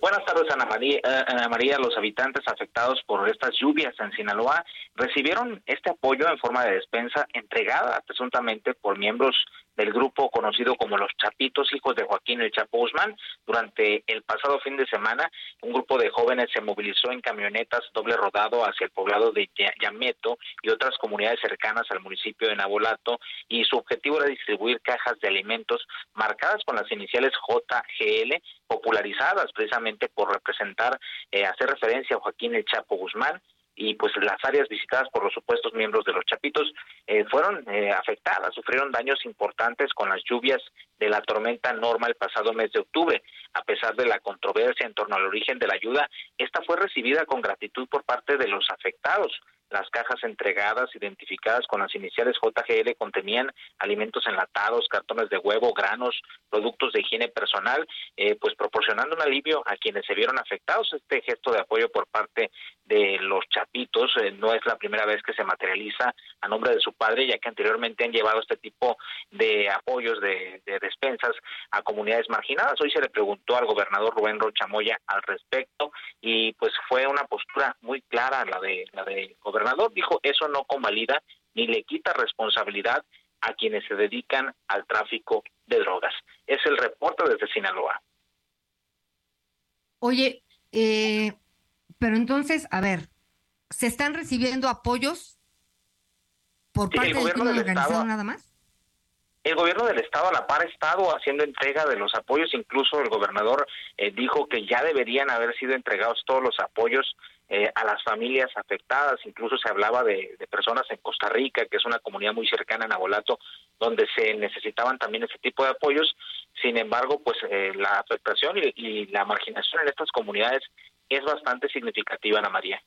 Buenas tardes, Ana María. Eh, Ana María, los habitantes afectados por estas lluvias en Sinaloa recibieron este apoyo en forma de despensa entregada presuntamente por miembros del grupo conocido como los Chapitos, hijos de Joaquín El Chapo Guzmán. Durante el pasado fin de semana, un grupo de jóvenes se movilizó en camionetas doble rodado hacia el poblado de Yameto y otras comunidades cercanas al municipio de Nabolato y su objetivo era distribuir cajas de alimentos marcadas con las iniciales JGL, popularizadas precisamente por representar, eh, hacer referencia a Joaquín El Chapo Guzmán y pues las áreas visitadas por los supuestos miembros de los Chapitos eh, fueron eh, afectadas, sufrieron daños importantes con las lluvias de la tormenta Norma el pasado mes de octubre. A pesar de la controversia en torno al origen de la ayuda, esta fue recibida con gratitud por parte de los afectados. Las cajas entregadas, identificadas con las iniciales JGL, contenían alimentos enlatados, cartones de huevo, granos, productos de higiene personal, eh, pues proporcionando un alivio a quienes se vieron afectados. Este gesto de apoyo por parte de los chapitos eh, no es la primera vez que se materializa a nombre de su padre, ya que anteriormente han llevado este tipo de apoyos de, despensas a comunidades marginadas. Hoy se le preguntó al gobernador Rubén Rocha Moya al respecto y pues fue una postura muy clara la de la del dijo eso no convalida ni le quita responsabilidad a quienes se dedican al tráfico de drogas. Es el reporte desde Sinaloa. Oye, eh, pero entonces, a ver, ¿se están recibiendo apoyos por parte del gobierno del Estado nada más? El gobierno del estado a la par ha estado haciendo entrega de los apoyos, incluso el gobernador eh, dijo que ya deberían haber sido entregados todos los apoyos eh, a las familias afectadas, incluso se hablaba de, personas en Costa Rica, que es una comunidad muy cercana a Nabolato, donde se necesitaban también ese tipo de apoyos, sin embargo, pues eh, la afectación y, y la marginación en estas comunidades es bastante significativa, Ana María.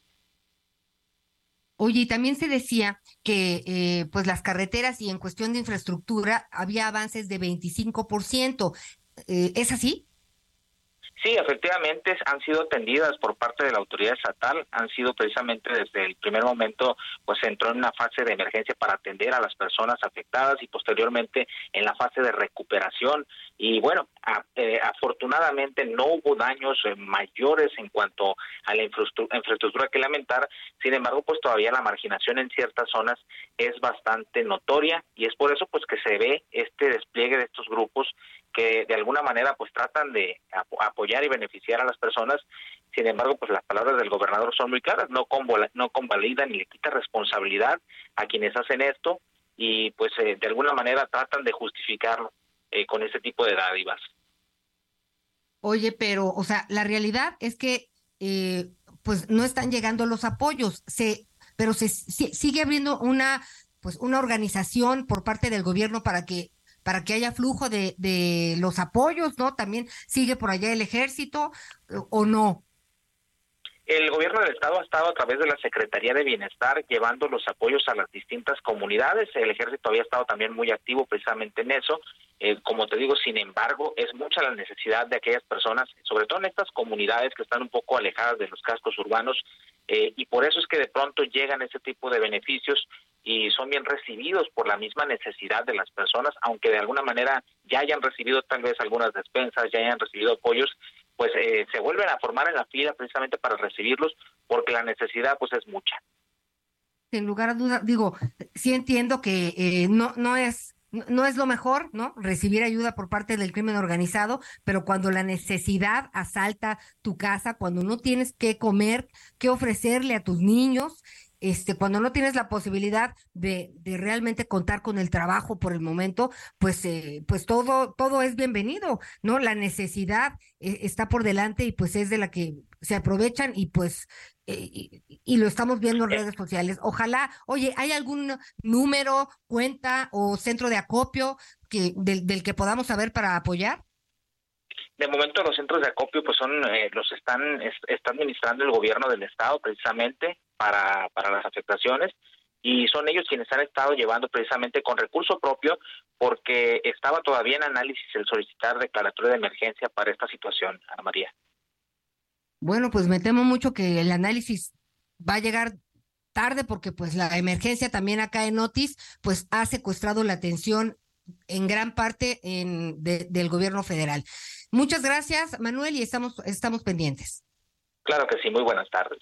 Oye, y también se decía que eh, pues las carreteras y en cuestión de infraestructura había avances de 25%. Eh, ¿Es así? Sí, efectivamente han sido atendidas por parte de la autoridad estatal, han sido precisamente desde el primer momento, pues entró en una fase de emergencia para atender a las personas afectadas y posteriormente en la fase de recuperación. Y bueno, eh, afortunadamente no hubo daños eh, mayores en cuanto a la infraestructura, que lamentar, sin embargo, pues todavía la marginación en ciertas zonas es bastante notoria y es por eso pues que se ve este despliegue de estos grupos que de alguna manera pues tratan de apoyar y beneficiar a las personas. Sin embargo, pues las palabras del gobernador son muy claras, no, no convalidan ni le quita responsabilidad a quienes hacen esto y pues eh, de alguna manera tratan de justificarlo eh, con ese tipo de dádivas. Oye, pero, o sea, la realidad es que eh, pues no están llegando los apoyos, se, pero se sigue abriendo una pues una organización por parte del gobierno para que para que haya flujo de, de los apoyos, ¿no? También sigue por allá el ejército o no. El gobierno del estado ha estado a través de la Secretaría de Bienestar llevando los apoyos a las distintas comunidades. El ejército había estado también muy activo precisamente en eso. Eh, como te digo, sin embargo, es mucha la necesidad de aquellas personas, sobre todo en estas comunidades que están un poco alejadas de los cascos urbanos, eh, y por eso es que de pronto llegan ese tipo de beneficios y son bien recibidos por la misma necesidad de las personas, aunque de alguna manera ya hayan recibido tal vez algunas despensas, ya hayan recibido apoyos, pues eh, se vuelven a formar en la fila precisamente para recibirlos porque la necesidad pues es mucha. Sin lugar a duda, digo, sí entiendo que eh, no, no es no es lo mejor, ¿no? Recibir ayuda por parte del crimen organizado, pero cuando la necesidad asalta tu casa, cuando no tienes que comer, qué ofrecerle a tus niños, este, cuando no tienes la posibilidad de, de, realmente contar con el trabajo por el momento, pues, eh, pues todo, todo es bienvenido, ¿no? La necesidad eh, está por delante y pues es de la que se aprovechan y pues, eh, y, lo estamos viendo en redes sociales. Ojalá, oye, ¿hay algún número, cuenta o centro de acopio que, del, del que podamos saber para apoyar? De momento los centros de acopio pues son eh, los están está administrando el gobierno del estado precisamente para, para las afectaciones y son ellos quienes han estado llevando precisamente con recurso propio porque estaba todavía en análisis el solicitar declaratoria de emergencia para esta situación, Ana María. Bueno, pues me temo mucho que el análisis va a llegar tarde porque pues la emergencia también acá en Otis pues ha secuestrado la atención en gran parte en, del gobierno federal. Muchas gracias, Manuel, y estamos, estamos pendientes. Claro que sí, muy buenas tardes.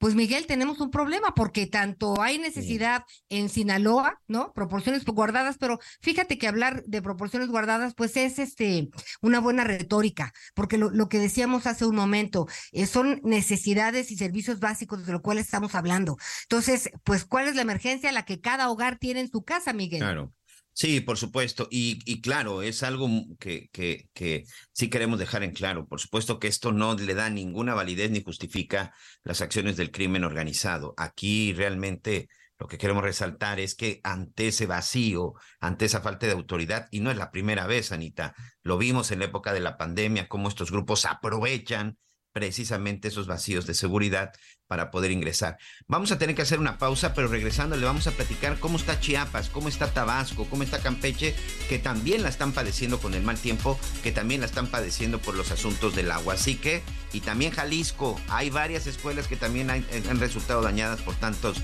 Pues Miguel, tenemos un problema porque tanto hay necesidad en Sinaloa, ¿no? Proporciones guardadas, pero fíjate que hablar de proporciones guardadas, pues es este una buena retórica, porque lo, lo que decíamos hace un momento, eh, son necesidades y servicios básicos de lo cual estamos hablando. Entonces, pues, ¿cuál es la emergencia la que cada hogar tiene en su casa, Miguel? Claro. Sí, por supuesto. Y, y claro, es algo que, que, que, sí queremos dejar en claro. Por supuesto que esto no le da ninguna validez ni justifica las acciones del crimen organizado. Aquí realmente lo que queremos resaltar es que ante ese vacío, ante esa falta de autoridad, y no es la primera vez, Anita, lo vimos en la época de la pandemia, cómo estos grupos aprovechan precisamente esos vacíos de seguridad para poder ingresar. Vamos a tener que hacer una pausa, pero regresando le vamos a platicar cómo está Chiapas, cómo está Tabasco, cómo está Campeche, que también la están padeciendo con el mal tiempo, que también la están padeciendo por los asuntos del agua. Así que, y también Jalisco, hay varias escuelas que también han, han resultado dañadas por tantos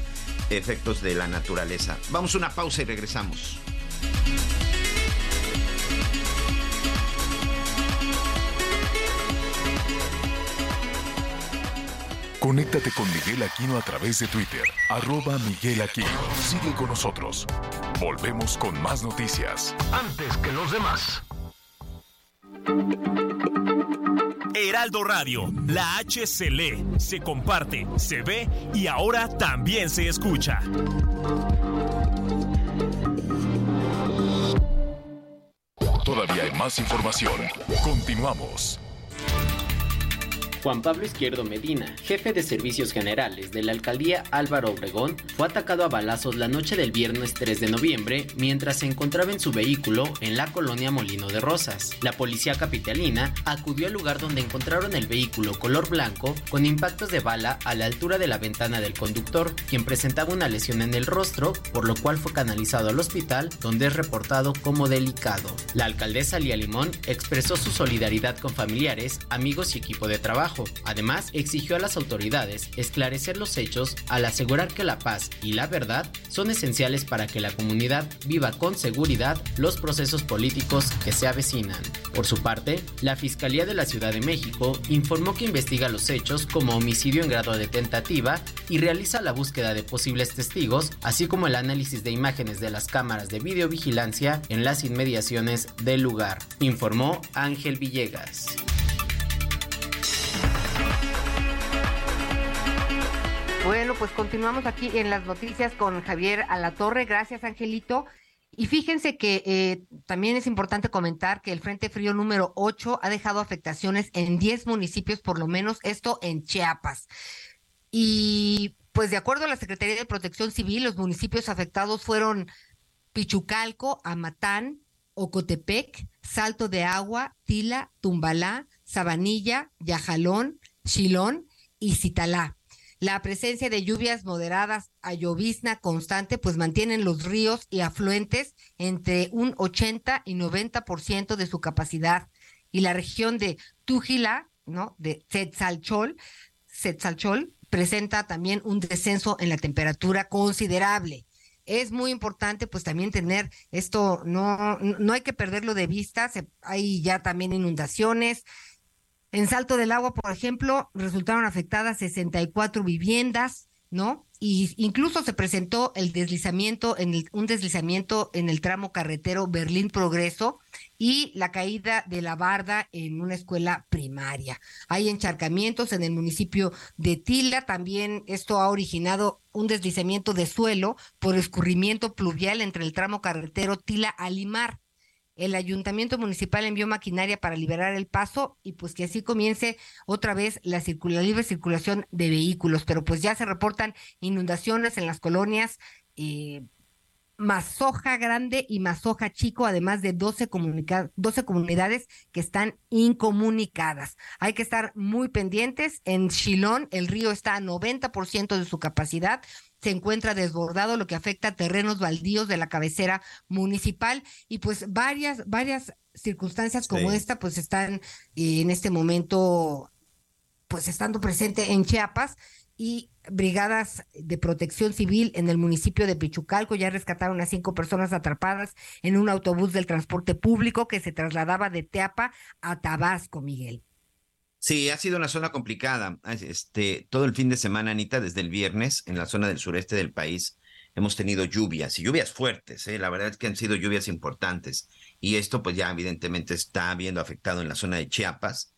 efectos de la naturaleza. Vamos a una pausa y regresamos. Conéctate con Miguel Aquino a través de Twitter, arroba Miguel Aquino. Sigue con nosotros. Volvemos con más noticias. Antes que los demás. Heraldo Radio, la H se lee, se comparte, se ve y ahora también se escucha. Todavía hay más información. Continuamos. Juan Pablo Izquierdo Medina, jefe de servicios generales de la alcaldía Álvaro Obregón, fue atacado a balazos la noche del viernes 3 de noviembre mientras se encontraba en su vehículo en la colonia Molino de Rosas. La policía capitalina acudió al lugar donde encontraron el vehículo color blanco con impactos de bala a la altura de la ventana del conductor, quien presentaba una lesión en el rostro, por lo cual fue canalizado al hospital donde es reportado como delicado. La alcaldesa Lía Limón expresó su solidaridad con familiares, amigos y equipo de trabajo Además, exigió a las autoridades esclarecer los hechos al asegurar que la paz y la verdad son esenciales para que la comunidad viva con seguridad los procesos políticos que se avecinan. Por su parte, la Fiscalía de la Ciudad de México informó que investiga los hechos como homicidio en grado de tentativa y realiza la búsqueda de posibles testigos, así como el análisis de imágenes de las cámaras de videovigilancia en las inmediaciones del lugar, informó Ángel Villegas. Bueno, pues continuamos aquí en las noticias con Javier Alatorre. Gracias, Angelito. Y fíjense que eh, también es importante comentar que el Frente Frío número 8 ha dejado afectaciones en 10 municipios, por lo menos esto en Chiapas. Y pues de acuerdo a la Secretaría de Protección Civil, los municipios afectados fueron Pichucalco, Amatán, Ocotepec, Salto de Agua, Tila, Tumbalá, Sabanilla, Yajalón, Chilón y Citalá. La presencia de lluvias moderadas a llovizna constante pues mantienen los ríos y afluentes entre un 80 y 90% de su capacidad. Y la región de Tújila, ¿no? De Setzalchol, Setzalchol presenta también un descenso en la temperatura considerable. Es muy importante pues también tener esto, no, no hay que perderlo de vista, hay ya también inundaciones, en Salto del Agua, por ejemplo, resultaron afectadas 64 viviendas, ¿no? Y incluso se presentó el deslizamiento, en el, un deslizamiento en el tramo carretero Berlín Progreso y la caída de la barda en una escuela primaria. Hay encharcamientos en el municipio de Tila, también esto ha originado un deslizamiento de suelo por escurrimiento pluvial entre el tramo carretero Tila-Alimar el ayuntamiento municipal envió maquinaria para liberar el paso y pues que así comience otra vez la, libre circulación de vehículos, pero pues ya se reportan inundaciones en las colonias. Eh, Mazoja Grande y Mazoja Chico, además de 12, 12 comunidades que están incomunicadas. Hay que estar muy pendientes. En Chilón, el río está a 90% de su capacidad se encuentra desbordado, lo que afecta a terrenos baldíos de la cabecera municipal. Y pues varias, varias circunstancias como esta pues están eh, en este momento pues estando presente en Chiapas. Y brigadas de protección civil en el municipio de Pichucalco ya rescataron a cinco personas atrapadas en un autobús del transporte público que se trasladaba de Teapa a Tabasco, Miguel. Sí, ha sido una zona complicada. Este, todo el fin de semana, Anita, desde el viernes, en la zona del sureste del país, hemos tenido lluvias y lluvias fuertes. ¿eh? La verdad es que han sido lluvias importantes. Y esto, pues ya evidentemente está viendo afectado en la zona de Chiapas.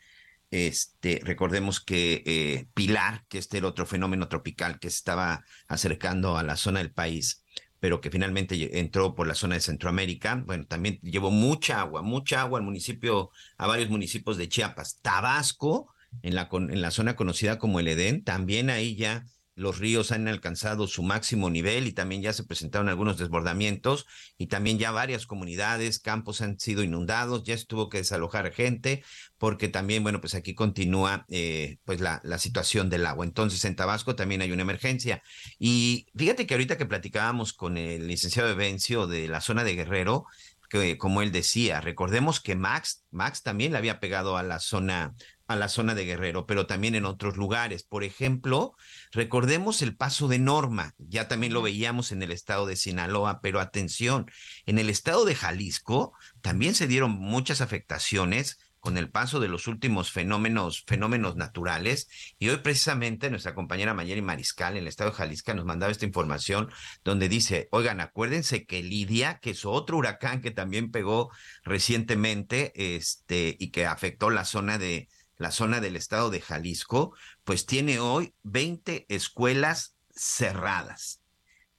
Este, recordemos que eh, Pilar, que este era otro fenómeno tropical que se estaba acercando a la zona del país, pero que finalmente entró por la zona de Centroamérica. Bueno, también llevó mucha agua, mucha agua al municipio, a varios municipios de Chiapas. Tabasco, en la, en la zona conocida como el Edén, también ahí ya los ríos han alcanzado su máximo nivel y también ya se presentaron algunos desbordamientos y también ya varias comunidades, campos han sido inundados, ya se tuvo que desalojar gente porque también, bueno, pues aquí continúa eh, pues la, situación del agua. Entonces en Tabasco también hay una emergencia. Y fíjate que ahorita que platicábamos con el licenciado Evencio de la zona de Guerrero, que como él decía, recordemos que Max, Max también le había pegado a la zona a la zona de Guerrero, pero también en otros lugares. Por ejemplo, recordemos el paso de Norma, ya también lo veíamos en el estado de Sinaloa, pero atención, en el estado de Jalisco también se dieron muchas afectaciones con el paso de los últimos fenómenos, fenómenos naturales. Y hoy precisamente nuestra compañera Mayeli Mariscal en el estado de Jalisco nos mandaba esta información donde dice, oigan, acuérdense que Lidia, que es otro huracán que también pegó recientemente este, y que afectó la zona de, la zona del estado de Jalisco, pues tiene hoy 20 escuelas cerradas.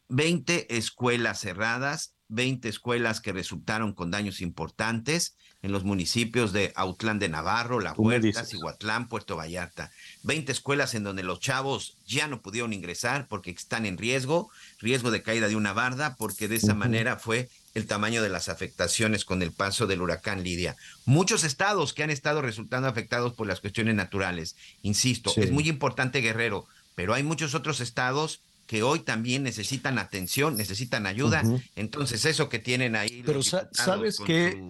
20 escuelas cerradas, 20 escuelas que resultaron con daños importantes en los municipios de Autlán de Navarro, La Huerta, Cihuatlán, Puerto Vallarta. 20 escuelas en donde los chavos ya no pudieron ingresar porque están en riesgo, riesgo de caída de una barda, porque de esa manera fue el tamaño de las afectaciones con el paso del huracán Lidia. Muchos estados que han estado resultando afectados por las cuestiones naturales. Insisto, es muy importante Guerrero, pero hay muchos otros estados que hoy también necesitan atención, necesitan ayuda. Entonces, eso que tienen ahí. Pero sabes que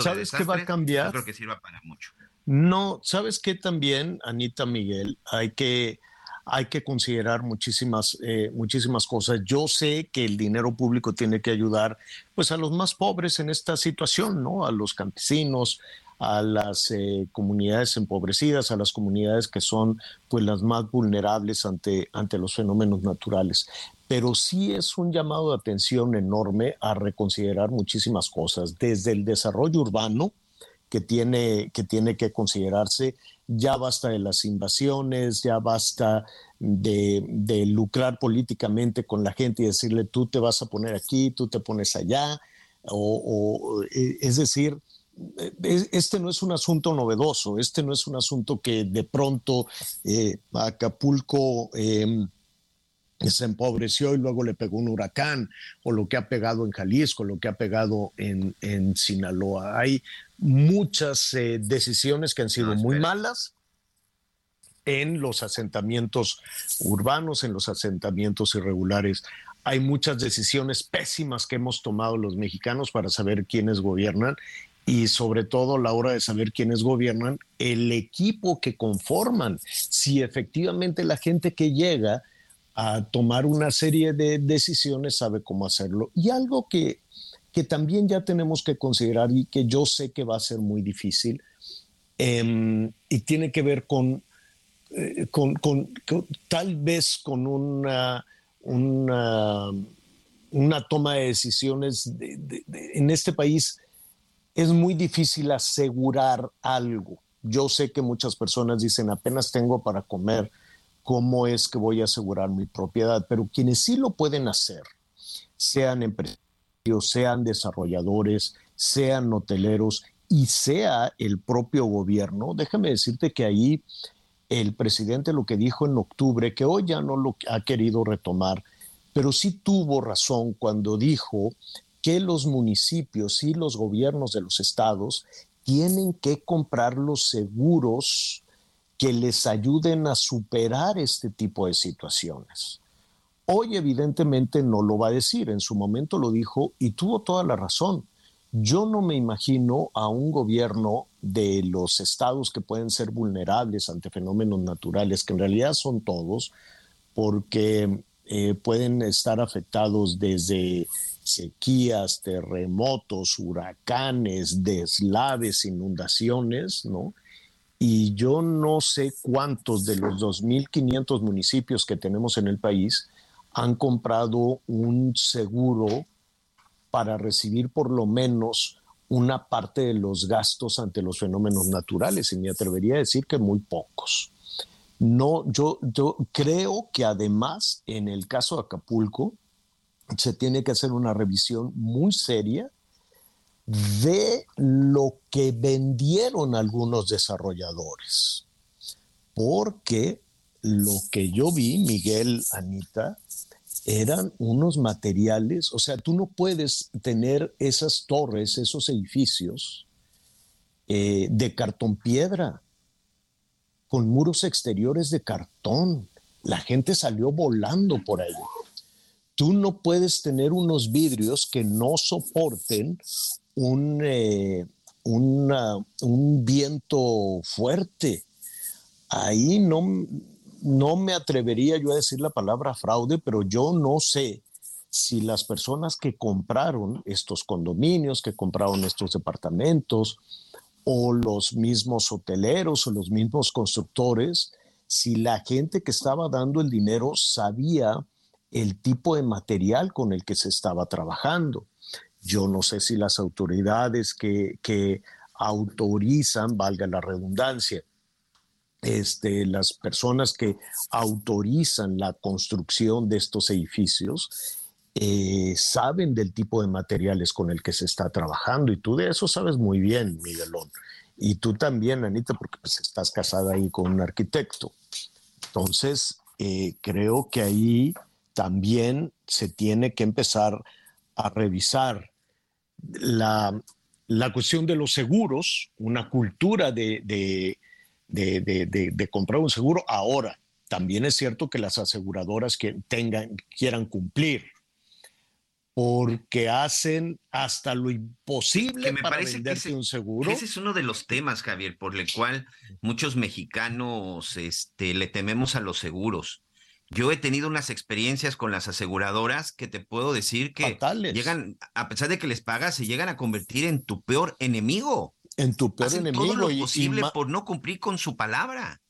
¿Sabes qué va a cambiar? creo que sirva para mucho. No, ¿sabes qué también, Anita Miguel? Hay que hay que considerar muchísimas, eh, muchísimas cosas. Yo sé que el dinero público tiene que ayudar pues, a los más pobres en esta situación, ¿no? A los campesinos, a las eh, comunidades empobrecidas, a las comunidades que son pues, las más vulnerables ante, ante los fenómenos naturales. Pero sí es un llamado de atención enorme a reconsiderar muchísimas cosas, desde el desarrollo urbano, que tiene, que tiene que considerarse. Ya basta de las invasiones, ya basta de, lucrar políticamente con la gente y decirle tú te vas a poner aquí, tú te pones allá. O, e, es decir, e, este no es un asunto novedoso, este no es un asunto que de pronto eh, Acapulco... Em, se empobreció y luego le pegó un huracán, o lo que ha pegado en Jalisco, lo que ha pegado en, en Sinaloa. Hay muchas eh, decisiones que han sido muy malas en los asentamientos urbanos, en los asentamientos irregulares. Hay muchas decisiones pésimas que hemos tomado los mexicanos para saber quiénes gobiernan y sobre todo a la hora de saber quiénes gobiernan, el equipo que conforman, si efectivamente la gente que llega a tomar una serie de decisiones, sabe cómo hacerlo. Y algo que, que también ya tenemos que considerar y que yo sé que va a ser muy difícil, em, y tiene que ver con, eh, con, tal vez con una, una, una toma de decisiones en este país. Es muy difícil asegurar algo. Yo sé que muchas personas dicen apenas tengo para comer, cómo es que voy a asegurar mi propiedad, pero quienes sí lo pueden hacer, sean empresarios, sean desarrolladores, sean hoteleros y sea el propio gobierno, déjame decirte que ahí el presidente lo que dijo en octubre, que hoy ya no lo ha querido retomar, pero sí tuvo razón cuando dijo que los municipios y los gobiernos de los estados tienen que comprar los seguros que les ayuden a superar este tipo de situaciones. Hoy evidentemente no lo va a decir, en su momento lo dijo y tuvo toda la razón. Yo no me imagino a un gobierno de los estados que pueden ser vulnerables ante fenómenos naturales, que en realidad son todos, porque eh, pueden estar afectados desde sequías, terremotos, huracanes, deslaves, inundaciones, ¿no? Y yo no sé cuántos de los 2.500 municipios que tenemos en el país han comprado un seguro para recibir por lo menos una parte de los gastos ante los fenómenos naturales y me atrevería a decir que muy pocos. No, yo, yo creo que además en el caso de Acapulco se tiene que hacer una revisión muy seria de lo que vendieron algunos desarrolladores. Porque lo que yo vi, Miguel, Anita, eran unos materiales, o sea, tú no puedes tener esas torres, esos edificios eh, de cartón piedra con muros exteriores de cartón. La gente salió volando por ahí. Tú no puedes tener unos vidrios que no soporten un, eh, un viento fuerte. Ahí no, no me atrevería yo a decir la palabra fraude, pero yo no sé si las personas que compraron estos condominios, que compraron estos departamentos, o los mismos hoteleros o los mismos constructores, si la gente que estaba dando el dinero sabía el tipo de material con el que se estaba trabajando. Yo no sé si las autoridades que, autorizan, valga la redundancia, este, las personas que autorizan la construcción de estos edificios, eh, saben del tipo de materiales con el que se está trabajando y tú de eso sabes muy bien, Miguelón. Y tú también, Anita, porque pues, estás casada ahí con un arquitecto. Entonces, eh, creo que ahí también se tiene que empezar a revisar la, la cuestión de los seguros, una cultura de, de, de, de, comprar un seguro ahora. También es cierto que las aseguradoras que tengan, quieran cumplir porque hacen hasta lo imposible para venderte un seguro. Ese es uno de los temas, Javier, por el cual muchos mexicanos este, le tememos a los seguros. Yo he tenido unas experiencias con las aseguradoras que te puedo decir que llegan, a pesar de que les pagas, se llegan a convertir en tu peor enemigo. En tu peor enemigo. Todo lo posible por no cumplir con su palabra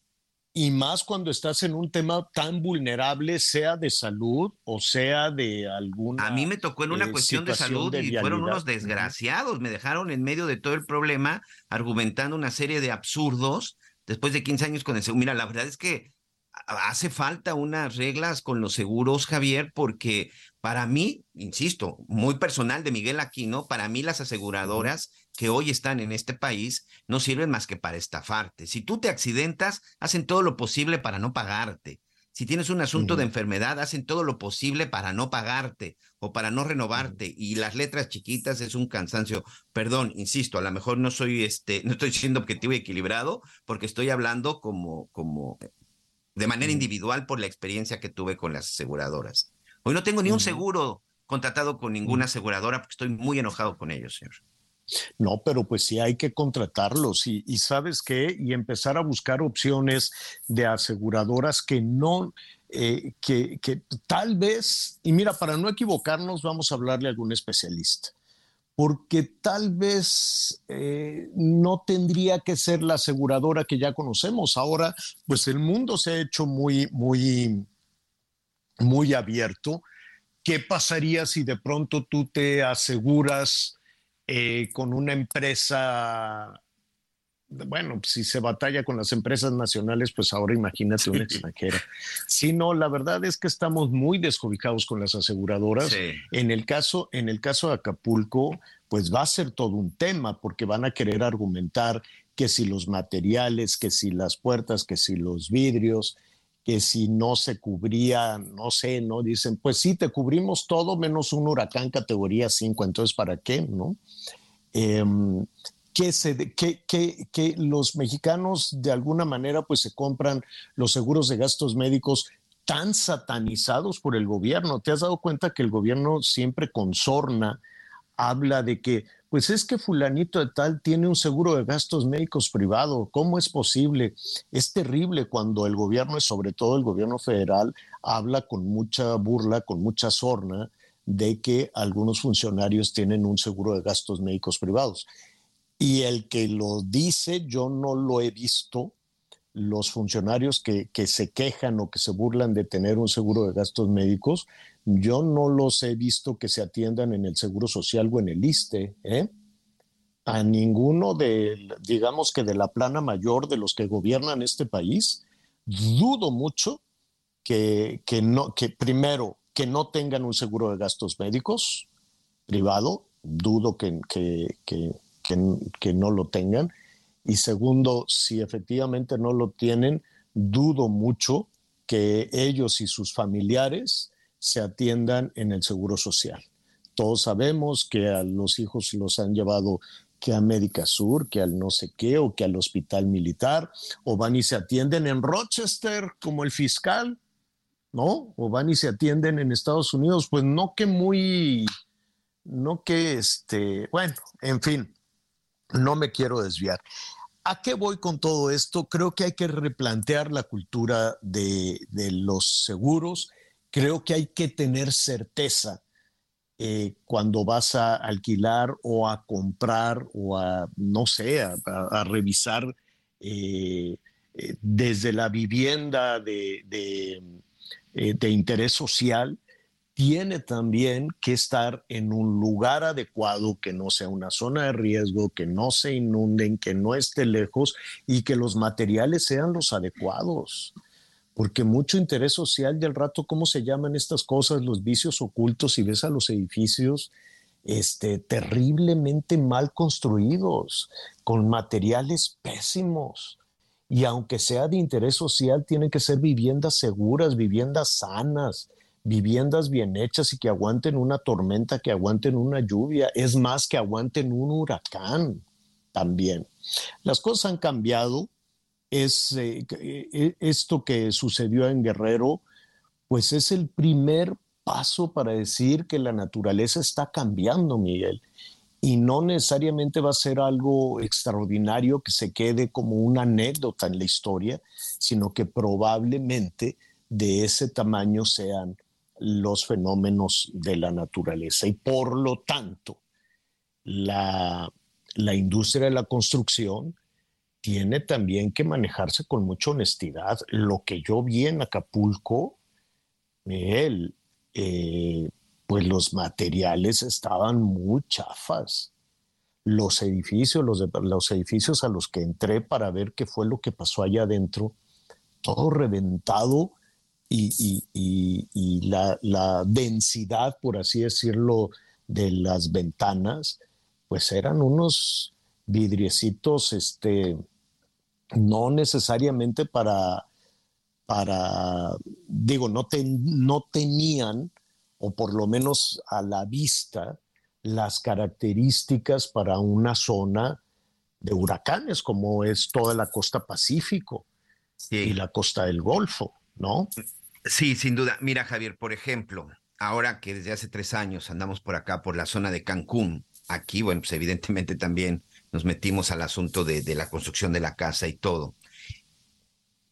y más cuando estás en un tema tan vulnerable, sea de salud o sea de alguna. A mí me tocó en una eh, cuestión de salud y fueron unos desgraciados. Me dejaron en medio de todo el problema argumentando una serie de absurdos después de 15 años con el seguro. Mira, la verdad es que hace falta unas reglas con los seguros, Javier, porque para mí, insisto, muy personal de Miguel Aquino, para mí las aseguradoras que hoy están en este país no sirven más que para estafarte. Si tú te accidentas, hacen todo lo posible para no pagarte. Si tienes un asunto de enfermedad, hacen todo lo posible para no pagarte o para no renovarte. Y las letras chiquitas es un cansancio. Perdón, insisto, a lo mejor no soy este, no estoy siendo objetivo y equilibrado, porque estoy hablando como, como de manera individual por la experiencia que tuve con las aseguradoras. Hoy no tengo ni un seguro contratado con ninguna aseguradora porque estoy muy enojado con ellos, señor. No, pero pues sí hay que contratarlos y, sabes qué, y empezar a buscar opciones de aseguradoras que no, eh, que, tal vez, y mira, para no equivocarnos, vamos a hablarle a algún especialista, porque tal vez eh, no tendría que ser la aseguradora que ya conocemos. Ahora, pues el mundo se ha hecho muy, muy, muy abierto. ¿Qué pasaría si de pronto tú te aseguras eh, con una empresa? Bueno, si se batalla con las empresas nacionales, pues ahora imagínate una extranjera. Sí, no, la verdad es que estamos muy descobijados con las aseguradoras. En, el caso, en el caso de Acapulco, pues va a ser todo un tema porque van a querer argumentar que si los materiales, que si las puertas, que si los vidrios, que si no se cubría, no sé, ¿no? Dicen, pues sí, te cubrimos todo menos un huracán categoría 5, entonces ¿para qué, no? Em, que, se, que, que, que, los mexicanos de alguna manera pues se compran los seguros de gastos médicos tan satanizados por el gobierno. ¿Te has dado cuenta que el gobierno siempre con sorna habla de que pues es que fulanito de tal tiene un seguro de gastos médicos privado. ¿Cómo es posible? Es terrible cuando el gobierno, sobre todo el gobierno federal, habla con mucha burla, con mucha sorna de que algunos funcionarios tienen un seguro de gastos médicos privados. Y el que lo dice, yo no lo he visto. Los funcionarios que, que se quejan o que se burlan de tener un seguro de gastos médicos, yo no los he visto que se atiendan en el Seguro Social o en el ISTE, ¿eh? A ninguno de, digamos que de la plana mayor de los que gobiernan este país, dudo mucho que, que no, que primero, que no tengan un seguro de gastos médicos privado, dudo que, que, que, que no lo tengan. Y segundo, si efectivamente no lo tienen, dudo mucho que ellos y sus familiares se atiendan en el Seguro Social. Todos sabemos que a los hijos los han llevado que a Médica Sur, que al no sé qué, o que al hospital militar, o van y se atienden en Rochester como el fiscal, ¿no? O van y se atienden en Estados Unidos, pues no que muy, no que este, bueno, en fin, no me quiero desviar. ¿A qué voy con todo esto? Creo que hay que replantear la cultura de, de los seguros creo que hay que tener certeza eh, cuando vas a alquilar o a comprar o a, no sé, a, revisar eh, eh, desde la vivienda de, de, interés social, tiene también que estar en un lugar adecuado, que no sea una zona de riesgo, que no se inunden, que no esté lejos y que los materiales sean los adecuados porque mucho interés social del rato, ¿cómo se llaman estas cosas? Los vicios ocultos, y ves a los edificios este, terriblemente mal construidos, con materiales pésimos. Y aunque sea de interés social, tienen que ser viviendas seguras, viviendas sanas, viviendas bien hechas y que aguanten una tormenta, que aguanten una lluvia, es más, que aguanten un huracán también. Las cosas han cambiado, es eh, eh, esto que sucedió en Guerrero, pues es el primer paso para decir que la naturaleza está cambiando, Miguel. Y no necesariamente va a ser algo extraordinario que se quede como una anécdota en la historia, sino que probablemente de ese tamaño sean los fenómenos de la naturaleza. Y por lo tanto, la, la industria de la construcción tiene también que manejarse con mucha honestidad. Lo que yo vi en Acapulco, Miguel, eh, pues los materiales estaban muy chafas. Los edificios, los, los edificios a los que entré para ver qué fue lo que pasó allá adentro, todo reventado y, la, la, densidad, por así decirlo, de las ventanas, pues eran unos vidriecitos, este, no necesariamente para, para digo, no, no tenían, o por lo menos a la vista, las características para una zona de huracanes, como es toda la costa Pacífico y la costa del Golfo, ¿no? Sí, sin duda. Mira, Javier, por ejemplo, ahora que desde hace tres años andamos por acá, por la zona de Cancún, aquí, bueno, pues evidentemente también nos metimos al asunto de, de la construcción de la casa y todo.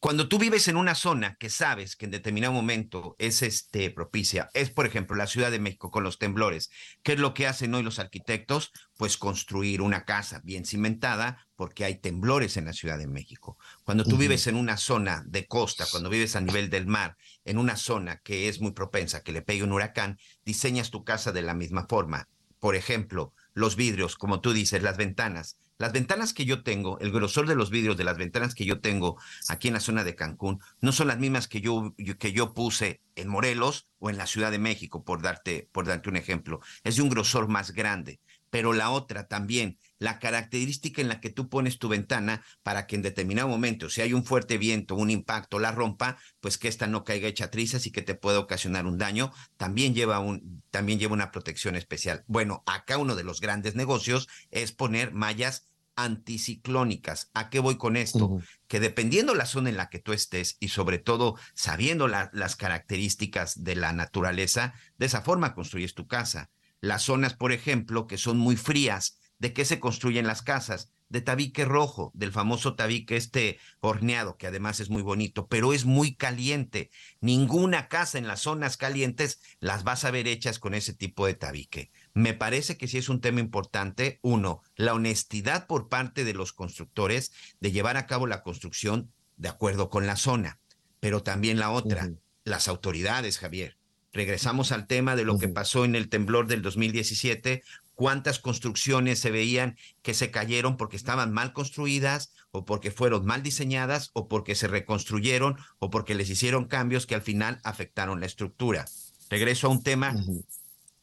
Cuando tú vives en una zona que sabes que en determinado momento es este, propicia, es por ejemplo la Ciudad de México con los temblores, ¿qué es lo que hacen hoy los arquitectos? Pues construir una casa bien cimentada porque hay temblores en la Ciudad de México. Cuando tú vives en una zona de costa, cuando vives a nivel del mar, en una zona que es muy propensa que le pegue un huracán, diseñas tu casa de la misma forma. Por ejemplo, los vidrios, como tú dices, las ventanas. Las ventanas que yo tengo, el grosor de los vidrios de las ventanas que yo tengo aquí en la zona de Cancún, no son las mismas que yo, que yo puse en Morelos o en la Ciudad de México, por darte, por darte un ejemplo. Es de un grosor más grande. Pero la otra también, la característica en la que tú pones tu ventana para que en determinado momento, si hay un fuerte viento, un impacto, la rompa, pues que esta no caiga hecha trizas y que te pueda ocasionar un daño, también lleva, un, también lleva una protección especial. Bueno, acá uno de los grandes negocios es poner mallas anticiclónicas. ¿A qué voy con esto? Que dependiendo la zona en la que tú estés y sobre todo sabiendo las características de la naturaleza, de esa forma construyes tu casa. Las zonas, por ejemplo, que son muy frías, ¿de qué se construyen las casas? De tabique rojo, del famoso tabique este horneado, que además es muy bonito, pero es muy caliente. Ninguna casa en las zonas calientes las vas a ver hechas con ese tipo de tabique. Me parece que sí es un tema importante. Uno, la honestidad por parte de los constructores de llevar a cabo la construcción de acuerdo con la zona, pero también la otra, las autoridades, Javier. Regresamos al tema de lo que pasó en el temblor del 2017, cuántas construcciones se veían que se cayeron porque estaban mal construidas o porque fueron mal diseñadas o porque se reconstruyeron o porque les hicieron cambios que al final afectaron la estructura. Regreso a un tema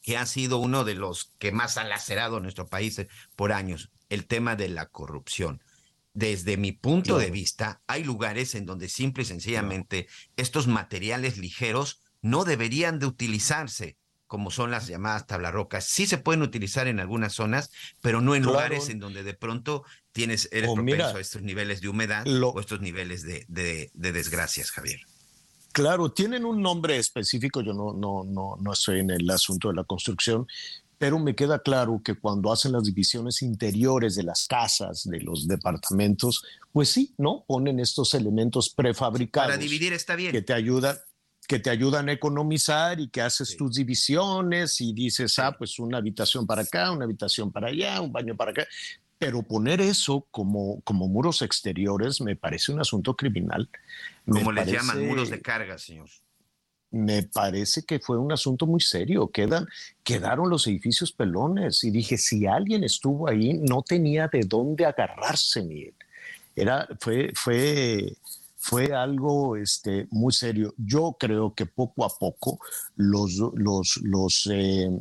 que ha sido uno de los que más ha lacerado nuestro país eh, por años, el tema de la corrupción. Desde mi punto de vista, hay lugares en donde simple y sencillamente estos materiales ligeros no deberían de utilizarse, como son las llamadas tablarrocas. Sí se pueden utilizar en algunas zonas, pero no en lugares en donde de pronto tienes, eres propenso a estos niveles de humedad o estos niveles de, de desgracias, Javier. Claro, tienen un nombre específico, yo no, no, no, no estoy en el asunto de la construcción, pero me queda claro que cuando hacen las divisiones interiores de las casas, de los departamentos, pues sí, ¿no? Ponen estos elementos prefabricados. Para dividir está bien. Que te ayudan, que te ayudan a economizar y que haces tus divisiones y dices, ah, pues una habitación para acá, una habitación para allá, un baño para acá. Pero poner eso como, como muros exteriores me parece un asunto criminal. Como les llaman, muros de carga, señor. Me parece que fue un asunto muy serio. Quedan, quedaron los edificios pelones. Y dije, si alguien estuvo ahí, no tenía de dónde agarrarse, Miguel. Era, fue, fue, fue algo este, muy serio. Yo creo que poco a poco los, los, los, eh,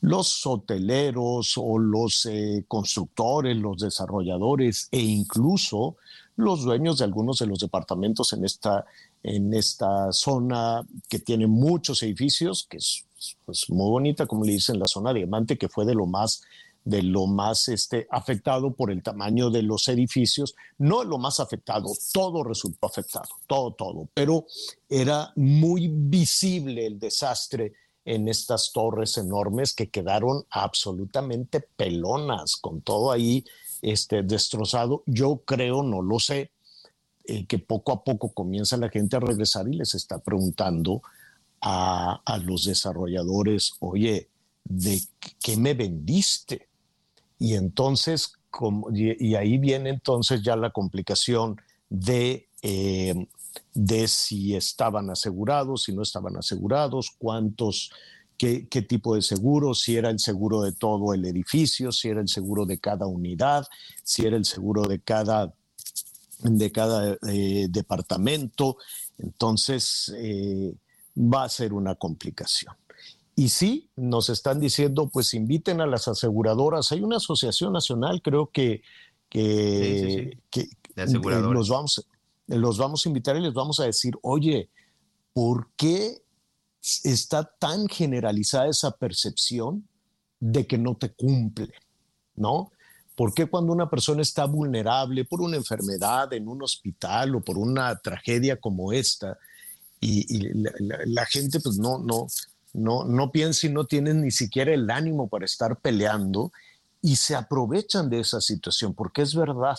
los hoteleros o los eh, constructores, los desarrolladores e incluso los dueños de algunos de los departamentos en esta, en esta zona que tiene muchos edificios, que es pues, muy bonita, como le dicen, la zona diamante, que fue de lo más de lo más este, afectado por el tamaño de los edificios, no lo más afectado, todo resultó afectado, todo, todo, pero era muy visible el desastre en estas torres enormes que quedaron absolutamente pelonas, con todo ahí este, destrozado. Yo creo, no lo sé, eh, que poco a poco comienza la gente a regresar y les está preguntando a, los desarrolladores, oye, ¿de qué me vendiste? Y entonces, y, ahí viene entonces ya la complicación de eh, de si estaban asegurados, si no estaban asegurados, cuántos, qué, tipo de seguro, si era el seguro de todo el edificio, si era el seguro de cada unidad, si era el seguro de cada, de cada eh, departamento. Entonces, eh, va a ser una complicación. Y sí, nos están diciendo, pues inviten a las aseguradoras. Hay una asociación nacional, creo que, que, nos vamos, los vamos a invitar y les vamos a decir, oye, ¿por qué está tan generalizada esa percepción de que no te cumple? ¿No? ¿Por qué cuando una persona está vulnerable por una enfermedad en un hospital o por una tragedia como esta, y, la, gente pues no, no, no, no piensa y no tiene ni siquiera el ánimo para estar peleando y se aprovechan de esa situación, porque es verdad,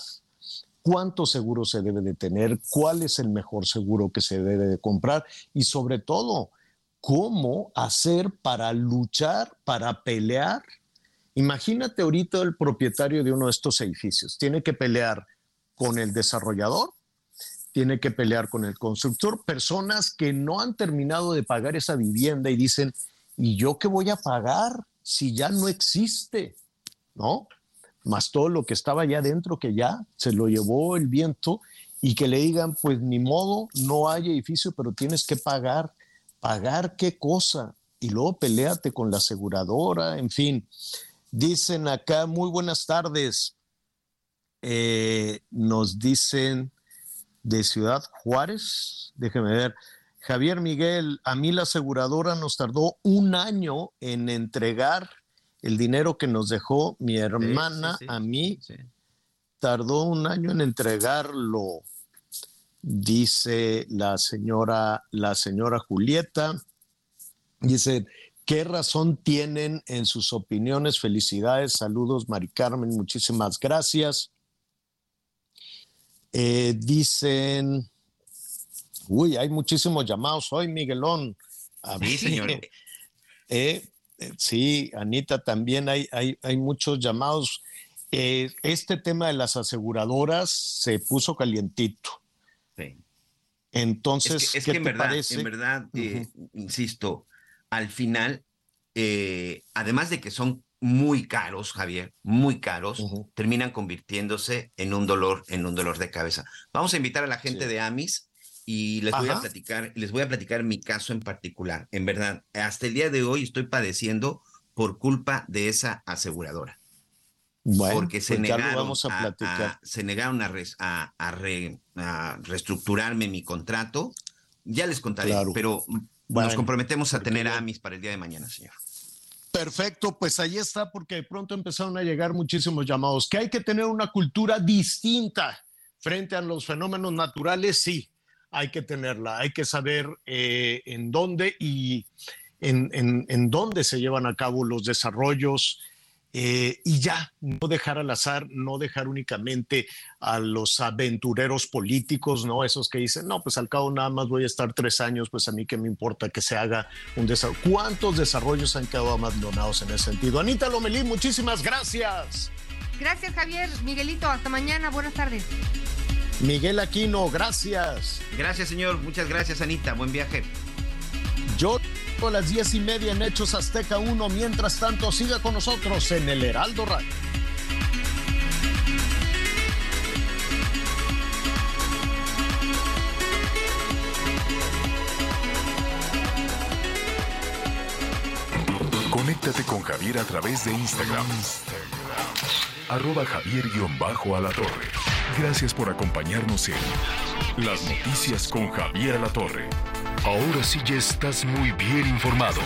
cuánto seguro se debe de tener, cuál es el mejor seguro que se debe de comprar y sobre todo, cómo hacer para luchar, para pelear. Imagínate ahorita el propietario de uno de estos edificios, tiene que pelear con el desarrollador, tiene que pelear con el constructor, personas que no han terminado de pagar esa vivienda y dicen, ¿y yo qué voy a pagar si ya no existe? ¿No? más todo lo que estaba allá adentro que ya se lo llevó el viento y que le digan, pues ni modo, no hay edificio, pero tienes que pagar. ¿Pagar qué cosa? Y luego peleate con la aseguradora, en fin. Dicen acá, muy buenas tardes. Eh, nos dicen de Ciudad Juárez, déjeme ver. Javier Miguel, a mí la aseguradora nos tardó un año en entregar el dinero que nos dejó mi hermana a mí. Tardó un año en entregarlo, dice la señora, la señora Julieta. Dice, ¿qué razón tienen en sus opiniones? Felicidades, saludos, Mari Carmen, muchísimas gracias. Eh, dicen, uy, hay muchísimos llamados hoy, Miguelón. Sí, señor. Eh, eh, sí, Anita, también hay, hay, hay muchos llamados. este tema de las aseguradoras se puso calientito. Sí. Entonces, es que, en, verdad, en verdad, insisto, al final, además de que son muy caros, Javier, muy caros, terminan convirtiéndose en un dolor, en un dolor de cabeza. Vamos a invitar a la gente de Amis y les voy a platicar, les voy a platicar mi caso en particular. En verdad, hasta el día de hoy estoy padeciendo por culpa de esa aseguradora. porque se, pues negaron a, se negaron a, a, reestructurarme mi contrato. Ya les contaré, pero nos comprometemos a tener a Amis para el día de mañana, señor. Perfecto, pues ahí está, porque de pronto empezaron a llegar muchísimos llamados. Que hay que tener una cultura distinta frente a los fenómenos naturales, sí, hay que tenerla, hay que saber eh, en dónde y en, en, dónde se llevan a cabo los desarrollos, eh, y ya, no dejar al azar, no dejar únicamente a los aventureros políticos, ¿no? Esos que dicen, no, pues al cabo nada más voy a estar tres años, pues a mí que me importa que se haga un desarrollo. ¿Cuántos desarrollos han quedado abandonados en ese sentido? Anita Lomelí, muchísimas gracias. Gracias, Javier. Miguelito, hasta mañana. Buenas tardes. Miguel Aquino, gracias. Gracias, señor. Muchas gracias, Anita. Buen viaje. Yo a las diez y media en Hechos Azteca 1. Mientras tanto, siga con nosotros en el Heraldo Radio. Conéctate con Javier a través de Instagram. Arroba Javier-Alatorre. Gracias por acompañarnos en Las Noticias con Javier Alatorre. Ahora sí ya estás muy bien informado.